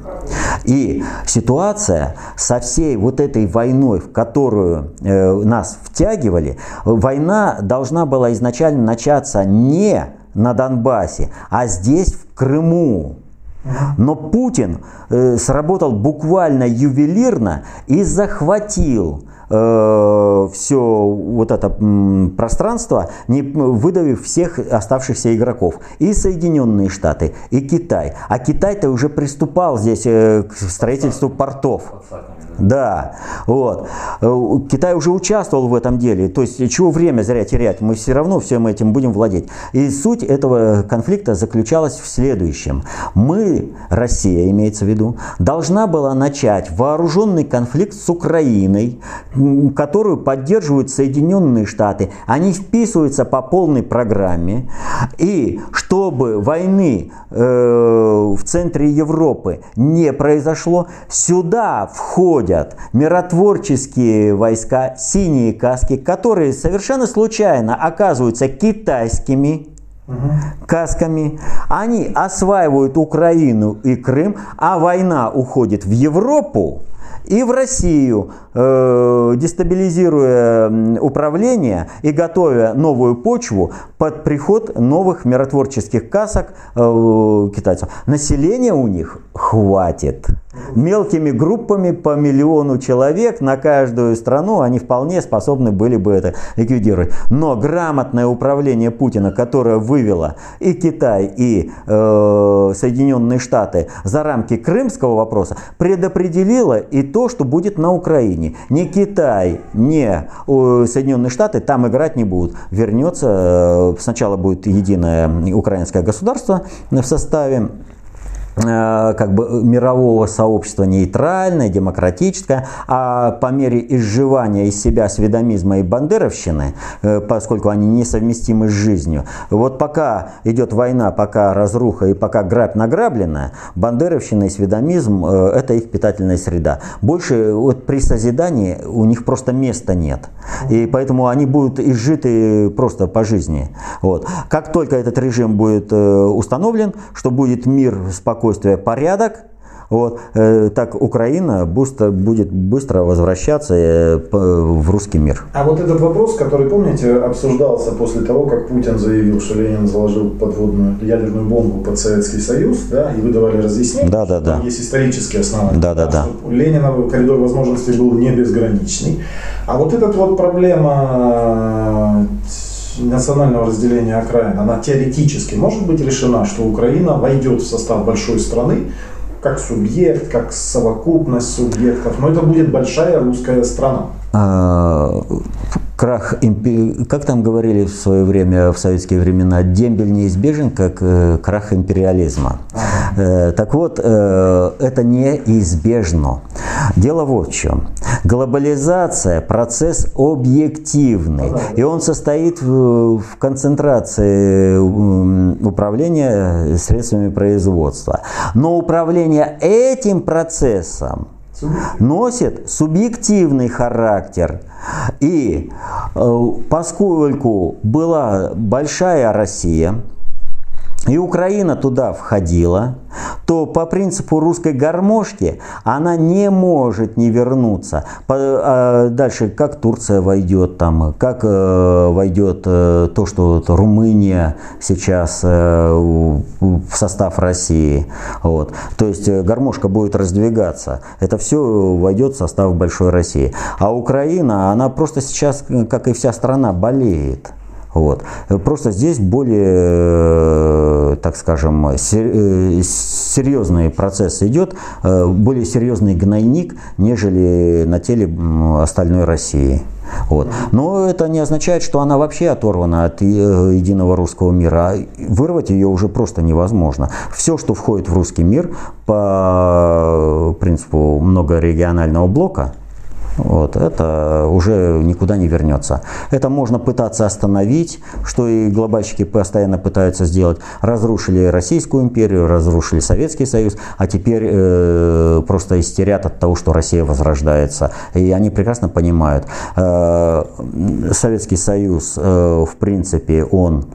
И ситуация со всей вот этой войной, в которую э, нас втягивали, война должна была изначально начаться не на Донбассе, а здесь, в Крыму. Но Путин э, сработал буквально ювелирно и захватил э, все вот это пространство, не выдавив всех оставшихся игроков. И Соединенные Штаты, и Китай. А Китай-то уже приступал здесь э, к строительству портов. Да, вот. Э, Китай уже участвовал в этом деле. То есть, чего время зря терять? Мы все равно всем этим будем владеть. И суть этого конфликта заключалась в следующем. Мы, Россия имеется в виду, должна была начать вооруженный конфликт с Украиной, которую поддерживают Соединенные Штаты. Они вписываются по полной программе. И чтобы войны э, в центре Европы не произошло, сюда входят миротворческие войска, синие каски, которые совершенно случайно оказываются китайскими касками. Они осваивают Украину и Крым, а война уходит в Европу и в Россию, э, дестабилизируя управление и готовя новую почву под приход новых миротворческих касок э, китайцев. Население у них хватит. Мелкими группами по миллиону человек на каждую страну они вполне способны были бы это ликвидировать. Но грамотное управление Путина, которое вывело и Китай, и э, Соединенные Штаты за рамки крымского вопроса, предопределило и то, что будет на Украине. Ни Китай, ни э, Соединенные Штаты там играть не будут. Вернется, э, сначала будет единое украинское государство в составе как бы мирового сообщества нейтральное, демократическое, а по мере изживания из себя сведомизма и бандеровщины, э, поскольку они несовместимы с жизнью, вот пока идет война, пока разруха и пока грабь награбленная, бандеровщина и сведомизм э, – это их питательная среда. Больше вот при созидании у них просто места нет. И поэтому они будут изжиты просто по жизни. Вот. Как только этот режим будет установлен, что будет мир, спокойствие, спокойствие, порядок, вот, э, так Украина быстро, будет быстро возвращаться э, в русский мир. А вот этот вопрос, который, помните, обсуждался после того, как Путин заявил, что Ленин заложил подводную ядерную бомбу под Советский Союз, да, и вы давали разъяснение, да, да, да. есть исторические основания. Да, да, да. У Ленина коридор возможностей был не безграничный. А вот эта вот проблема национального разделения окраин, она теоретически может быть решена, что Украина войдет в состав большой страны, как субъект, как совокупность субъектов, но это будет большая русская страна. Крах, как там говорили в свое время, в советские времена, дембель неизбежен, как э, крах империализма. Э, так вот, э, это неизбежно. Дело вот в чем. Глобализация – процесс объективный, и он состоит в, в концентрации управления средствами производства. Но управление этим процессом носит субъективный характер. И э, поскольку была большая Россия, и Украина туда входила, то по принципу русской гармошки она не может не вернуться. А дальше, как Турция войдет там, как э, войдет э, то, что Румыния сейчас э, в состав России. Вот. То есть гармошка будет раздвигаться. Это все войдет в состав большой России. А Украина, она просто сейчас, как и вся страна, болеет. Вот. Просто здесь более, э, так скажем, э, серьезный процесс идет, э, более серьезный гнойник, нежели на теле остальной России. Вот. Но это не означает, что она вообще оторвана от единого русского мира. Вырвать ее уже просто невозможно. Все, что входит в русский мир по принципу многорегионального блока, вот, это уже никуда не вернется. Это можно пытаться остановить, что и глобальщики постоянно пытаются сделать. Разрушили Российскую империю, разрушили Советский Союз, а теперь э, просто истерят от того, что Россия возрождается. И они прекрасно понимают, э, Советский Союз, э, в принципе, он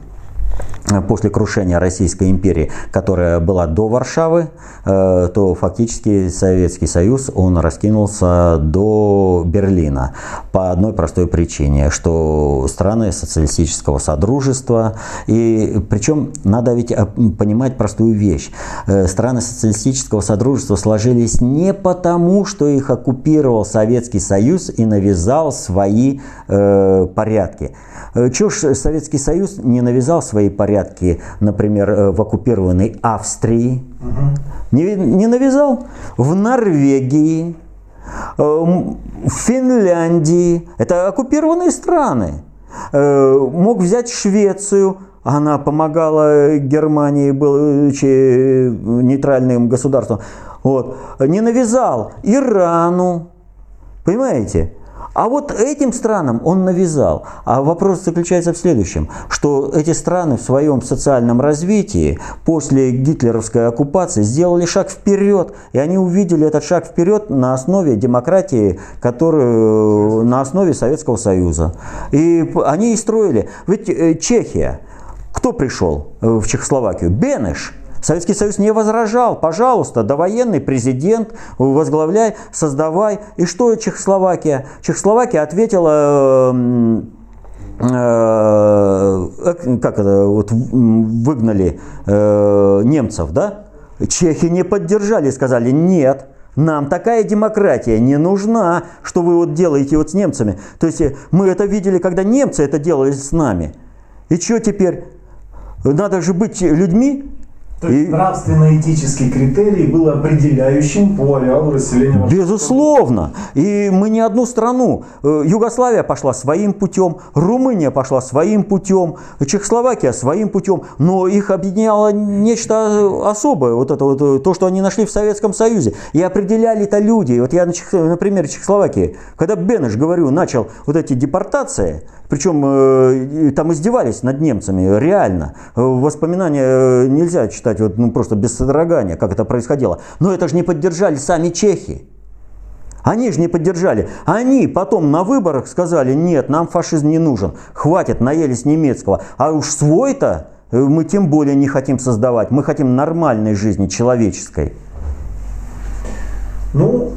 после крушения Российской империи, которая была до Варшавы, э, то фактически Советский Союз он раскинулся до Берлина по одной простой причине, что страны социалистического содружества, и причем надо ведь э, понимать простую вещь, э, страны социалистического содружества сложились не потому, что их оккупировал Советский Союз и навязал свои порядки. Чего ж Советский Союз не навязал свои порядки, например, э, в оккупированной Австрии? Угу. Не, не навязал? В Норвегии, э, в Финляндии. Это оккупированные страны. Э, мог взять Швецию, она помогала Германии, будучи нейтральным государством. Вот. Не навязал Ирану. Понимаете? А вот этим странам он навязал. А вопрос заключается в следующем, что эти страны в своем социальном развитии после гитлеровской оккупации сделали шаг вперед, и они увидели этот шаг вперед на основе демократии, которую, на основе Советского Союза. И они и строили. Ведь э, Чехия, кто пришел э, в Чехословакию? Бенеш – Советский Союз не возражал, пожалуйста, довоенный президент, возглавляй, создавай. И что Чехословакия? Чехословакия ответила э, э, как это, вот выгнали э, немцев, да? Чехи не поддержали, сказали, нет, нам такая демократия не нужна, что вы вот делаете вот с немцами. То есть мы это видели, когда немцы это делали с нами. И что теперь? Надо же быть людьми, то есть и... нравственно-этический критерий был определяющим по ареалу расселения Безусловно. И мы не одну страну. Э, Югославия пошла своим путем, Румыния пошла своим путем, Чехословакия своим путем, но их объединяло нечто особое, вот это вот, э, то, что они нашли в Советском Союзе. И определяли это люди. Вот я, на примере Чехословакии, когда Бенеш, говорю, начал вот эти депортации, причем э, там издевались над немцами, реально. Воспоминания нельзя читать читать вот, ну, просто без содрогания, как это происходило. Но это же не поддержали сами чехи. Они же не поддержали. Они потом на выборах сказали, нет, нам фашизм не нужен, хватит, наелись немецкого. А уж свой-то э, мы тем более не хотим создавать. Мы хотим нормальной жизни, человеческой. Ну,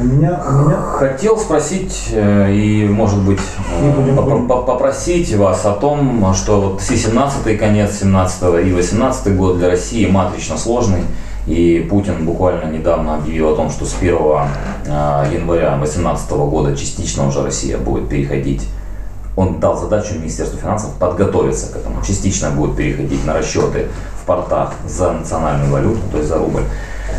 у меня, у меня... Хотел спросить э, и, может быть, э, попросить вас о том, что вот все 17 конец 17 и 18 год для России матрично сложный. И Путин буквально недавно объявил о том, что с 1 э, января 2018 года частично уже Россия будет переходить. Он дал задачу Министерству финансов подготовиться к этому. Частично будет переходить на расчеты в портах за национальную валюту, то есть за рубль.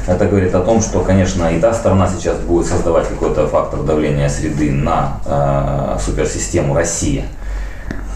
Это говорит о том, что, конечно, и та сторона сейчас будет создавать какой-то фактор давления среды на э, суперсистему Россия.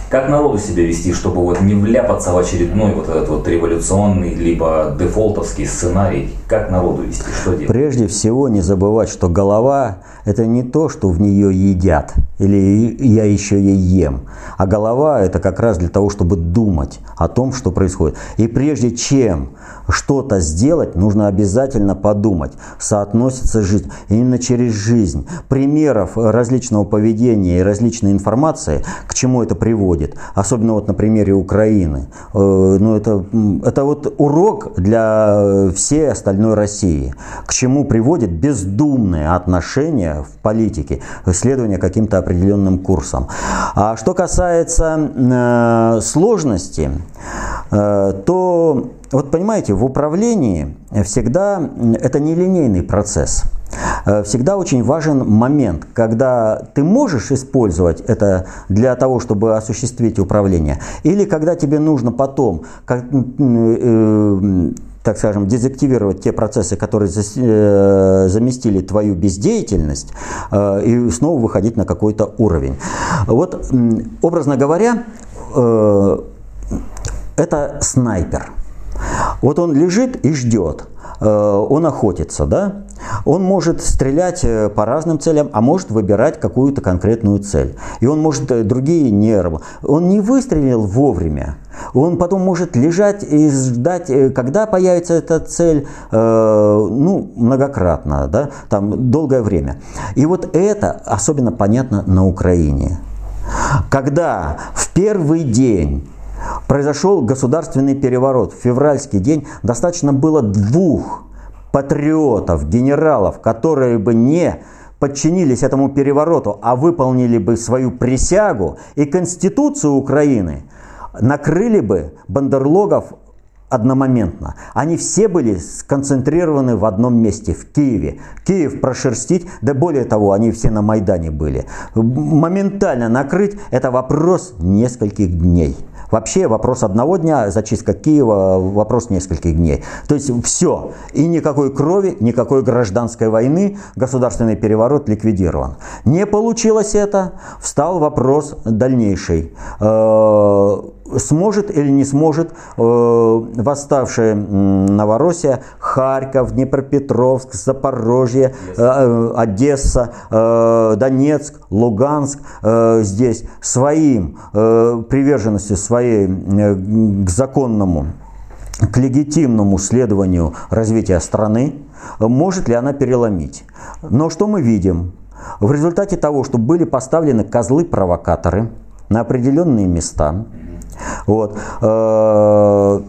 Как народу себя вести, чтобы вот не вляпаться в очередной вот этот вот революционный либо дефолтовский сценарий? Как народу вести? Что делать? Прежде всего не забывать, что голова – это не то, что в нее едят, или я еще ей ем. А голова – это как раз для того, чтобы думать о том, что происходит. И прежде чем что-то сделать, нужно обязательно подумать, соотносится жизнь. Именно через жизнь. Примеров различного поведения и различной информации, к чему это приводит. Особенно вот на примере Украины. Э, ну, это, это вот урок для всей остальной России. К чему приводит бездумное отношение в политике, следование каким-то определенным курсом. А что касается э, сложности, э, то вот понимаете, в управлении всегда это нелинейный процесс. Э, всегда очень важен момент, когда ты можешь использовать это для того, чтобы осуществить управление, или когда тебе нужно потом, как, э, так скажем, дезактивировать те процессы, которые э, заместили твою бездеятельность, э, и снова выходить на какой-то уровень. Вот, образно говоря, это снайпер – вот он лежит и ждет, он охотится, да? Он может стрелять э, по разным целям, а может выбирать какую-то конкретную цель. И он может э, другие не Он не выстрелил вовремя. Он потом может лежать и ждать, когда появится эта цель, ну, многократно, да, там долгое время. И вот это особенно понятно на Украине. Когда в первый день Произошел государственный переворот. В февральский день достаточно было двух патриотов, генералов, которые бы не подчинились этому перевороту, а выполнили бы свою присягу и Конституцию Украины, накрыли бы бандерлогов одномоментно. Они все были сконцентрированы в одном месте, в Киеве. Киев прошерстить, да более того, они все на Майдане были. Моментально накрыть – это вопрос нескольких дней. Вообще вопрос одного дня, зачистка Киева, вопрос нескольких дней. То есть все. И никакой крови, никакой гражданской войны, государственный переворот ликвидирован. Не получилось это, встал вопрос дальнейший. Э, сможет или не сможет э, восставшая Новороссия, Харьков, Днепропетровск, Запорожье, э, Одесса, э, Донецк, Луганск здесь своим приверженностью своей к законному к легитимному следованию развития страны, может ли она переломить. Но что мы видим? В результате того, что были поставлены козлы-провокаторы на определенные места, вот, э,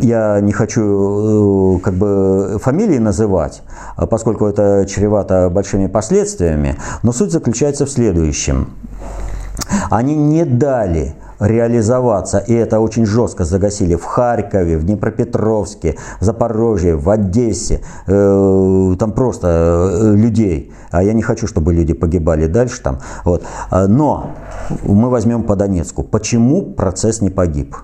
я не хочу э, как бы фамилии называть, поскольку это чревато большими последствиями, но суть заключается в следующем. Они не дали реализоваться, и это очень жестко загасили в Харькове, в Днепропетровске, в Запорожье, в Одессе, э, там просто э, людей, а я не хочу, чтобы люди погибали дальше там, вот. но мы возьмем по Донецку, почему процесс не погиб?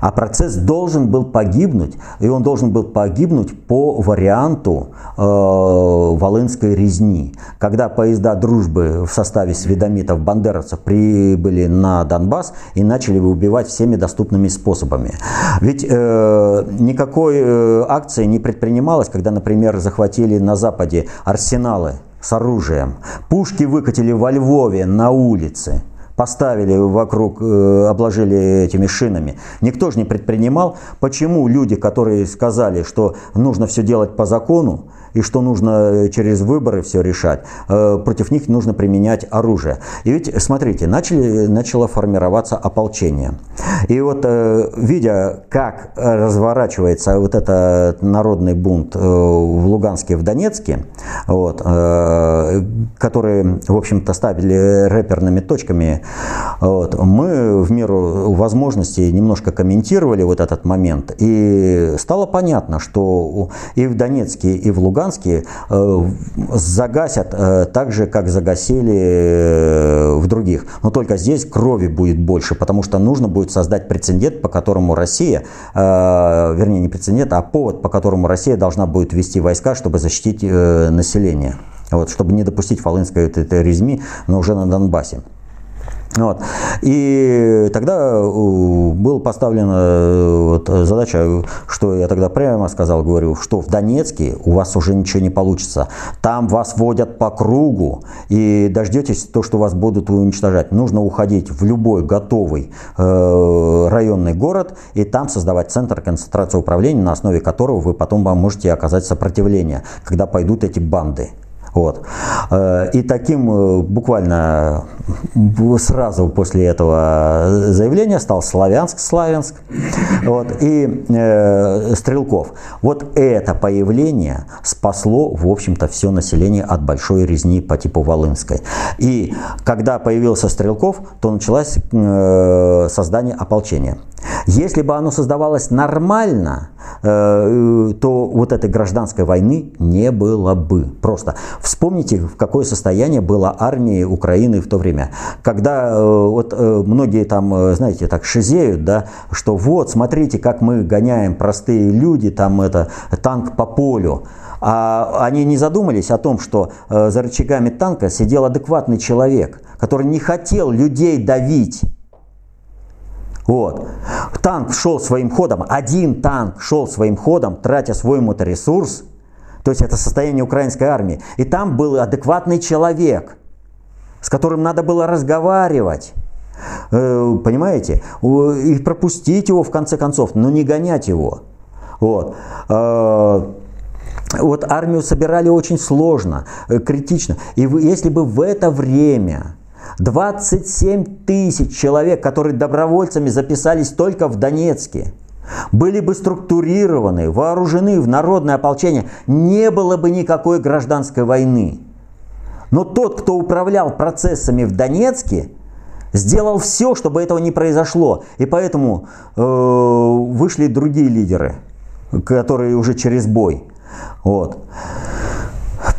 А процесс должен был погибнуть, и он должен был погибнуть по варианту э, Волынской резни. Когда поезда дружбы в составе сведомитов бандеровцев прибыли на Донбасс и начали убивать всеми доступными способами. Ведь э, никакой э, акции не предпринималось, когда, например, захватили на Западе арсеналы с оружием. Пушки выкатили во Львове на улице поставили вокруг, э, обложили этими шинами. Никто же не предпринимал. Почему люди, которые сказали, что нужно все делать по закону, и что нужно через выборы все решать, э, против них нужно применять оружие. И ведь, смотрите, начали, начало формироваться ополчение. И вот, э, видя, как разворачивается вот этот народный бунт э, в Луганске, в Донецке, вот, которые, в общем-то, ставили рэперными точками, вот, мы в меру возможностей немножко комментировали вот этот момент, и стало понятно, что и в Донецке, и в Луганске Луганске э, загасят э, так же, как загасили э, в других. Но только здесь крови будет больше, потому что нужно будет создать прецедент, по которому Россия, вернее не прецедент, а повод, по которому Россия должна будет ввести войска, чтобы защитить население. Вот, чтобы не допустить фалынской резьми, но уже на Донбассе. Вот. И тогда э, была поставлена э, вот задача, что я тогда прямо сказал, говорю, что в Донецке у вас уже ничего не получится. Там вас водят по кругу и дождетесь то, что вас будут уничтожать. Нужно уходить в любой готовый э, районный город и там создавать центр концентрации управления, на основе которого вы потом можете оказать сопротивление, когда пойдут эти банды. Вот. Э, и таким э, буквально сразу после этого заявления стал Славянск, Славянск вот, и э, Стрелков. Вот это появление спасло, в общем-то, все население от большой резни по типу Волынской. И когда появился Стрелков, то началось э, создание ополчения. Если бы оно создавалось нормально, э, то вот этой гражданской войны не было бы. Просто вспомните, в какое состояние была армия Украины в то время. Когда э, вот э, многие там, знаете, так шизеют, да, что вот, смотрите, как мы гоняем простые люди, там это танк по полю. А они не задумались о том, что за рычагами танка сидел адекватный человек, который не хотел людей давить вот. Танк шел своим ходом, один танк шел своим ходом, тратя свой моторесурс, то есть это состояние украинской армии. И там был адекватный человек, с которым надо было разговаривать. Э, понимаете? И пропустить его в конце концов, но не гонять его. Вот. Э, вот армию собирали очень сложно, э, критично. И если бы в это время 27 тысяч человек, которые добровольцами записались только в Донецке, были бы структурированы, вооружены в народное ополчение, не было бы никакой гражданской войны. Но тот, кто управлял процессами в Донецке, сделал все, чтобы этого не произошло. И поэтому э, вышли другие лидеры, которые уже через бой. Вот.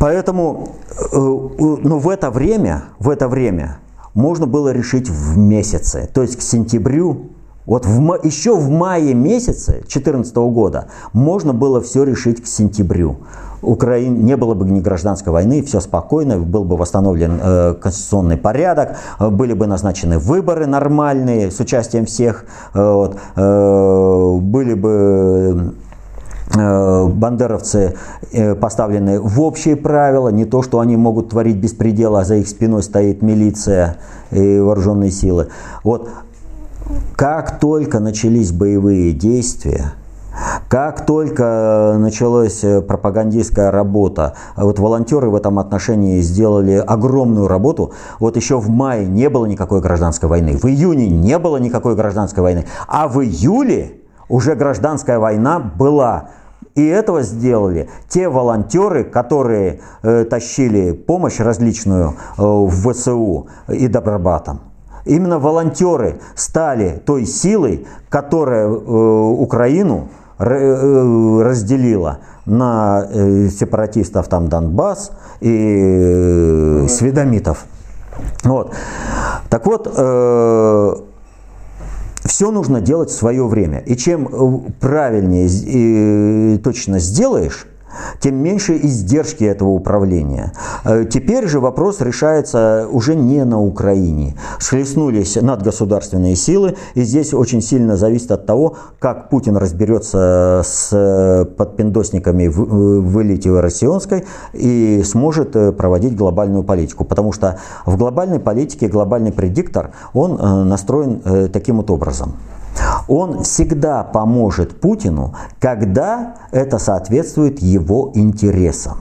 Поэтому э, ну, в это время, в это время можно было решить в месяце. То есть к сентябрю Вот в, еще в мае месяце 2014 года можно было все решить к сентябрю. Украине не было бы ни гражданской войны, все спокойно, был бы восстановлен э, конституционный порядок, э, были бы назначены выборы нормальные с участием всех, э, вот, э, были бы бандеровцы э, поставлены в общие правила, не то, что они могут творить беспредел, а за их спиной стоит милиция и вооруженные силы. Вот как только начались боевые действия, как только началась э, пропагандистская работа, вот волонтеры в этом отношении сделали огромную работу. Вот еще в мае не было никакой гражданской войны, в июне не было никакой гражданской войны, а в июле уже гражданская война была. И этого сделали те волонтеры, которые э, тащили помощь различную э, в ВСУ и добробатам. Именно волонтеры стали той силой, которая э, Украину э, разделила на э, сепаратистов там Донбасс и э, сведомитов. Вот. Так вот, все нужно делать в свое время. И чем э, правильнее и точно сделаешь, тем меньше издержки этого управления. Э, теперь же вопрос решается уже не на Украине. Схлестнулись надгосударственные силы, и здесь очень сильно зависит от того, как Путин разберется с подпиндосниками в, э, в элите россионской и сможет э, проводить глобальную политику. Потому что в глобальной политике глобальный предиктор, он настроен таким вот образом. Он всегда поможет Путину, когда это соответствует его интересам.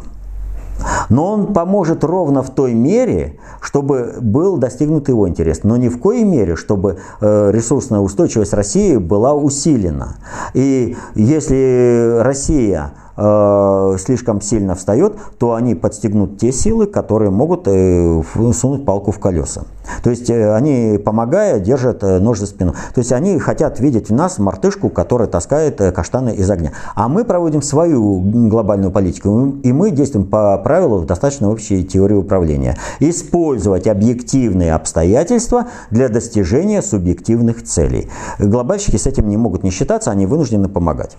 Но он поможет ровно в той мере, чтобы был достигнут его интерес, но ни в коей мере, чтобы э, ресурсная устойчивость России была усилена. И если Россия э, слишком сильно встает, то они подстегнут те силы, которые могут э, сунуть палку в колеса. То есть э, они, помогая, держат нож за спину. То есть они хотят видеть в нас мартышку, которая таскает каштаны из огня. А мы проводим свою глобальную политику, и мы действуем по правилу достаточно общей теории управления. Использовать объективные обстоятельства для достижения субъективных целей. Глобальщики с этим не могут не считаться, они вынуждены помогать.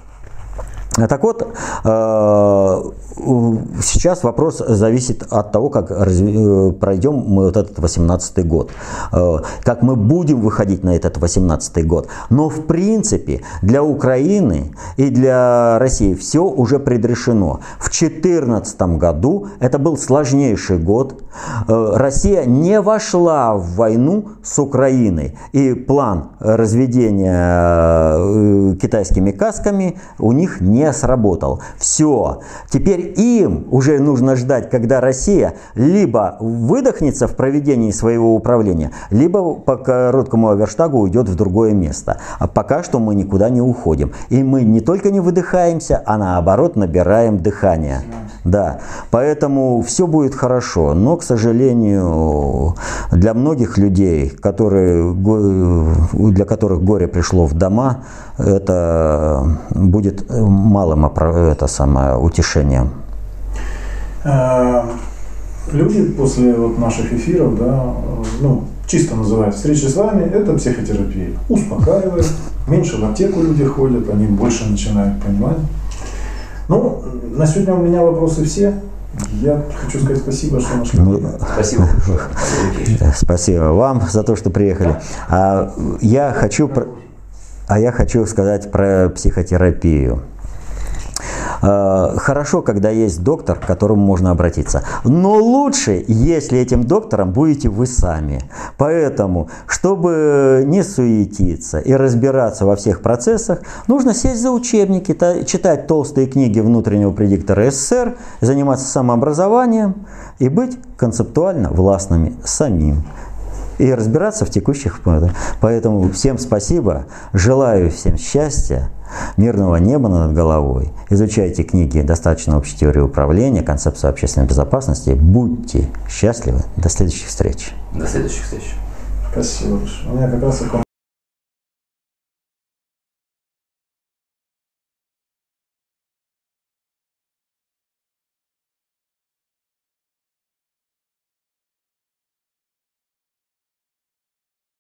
Так вот, э, сейчас вопрос зависит от того, как э, пройдем мы вот этот 18 год, э, как мы будем выходить на этот 18 год. Но в принципе для Украины и для России все уже предрешено. В 2014 году это был сложнейший год. Россия не вошла в войну с Украиной. И план разведения китайскими касками у них не сработал. Все. Теперь им уже нужно ждать, когда Россия либо выдохнется в проведении своего управления, либо по короткому оверштагу уйдет в другое место. А пока что мы никуда не уходим. И мы не только не выдыхаемся, а наоборот набираем дыхание. Да, поэтому все будет хорошо, но, к сожалению, для многих людей, которые, для которых горе пришло в дома, это будет малым это самое, утешением. Э, люди после вот наших эфиров, да, ну, чисто называют встречи с вами, это психотерапия. Успокаивает, меньше в аптеку люди ходят, они больше начинают понимать. Ну, на сегодня у меня вопросы все. Я хочу сказать спасибо, что нашли. Ну, спасибо. Спасибо вам за то, что приехали. А я хочу, а я хочу сказать про психотерапию. Э, хорошо, когда есть доктор, к которому можно обратиться. Но лучше, если этим доктором будете вы сами. Поэтому, чтобы не суетиться и разбираться во всех процессах, нужно сесть за учебники, читать толстые книги внутреннего предиктора СССР, заниматься самообразованием и быть концептуально властными самим и разбираться в текущих. Поэтому всем спасибо, желаю всем счастья, мирного неба над головой. Изучайте книги «Достаточно общей теории управления», «Концепция общественной безопасности». Будьте счастливы. До следующих встреч. До следующих встреч. Спасибо большое. У меня как раз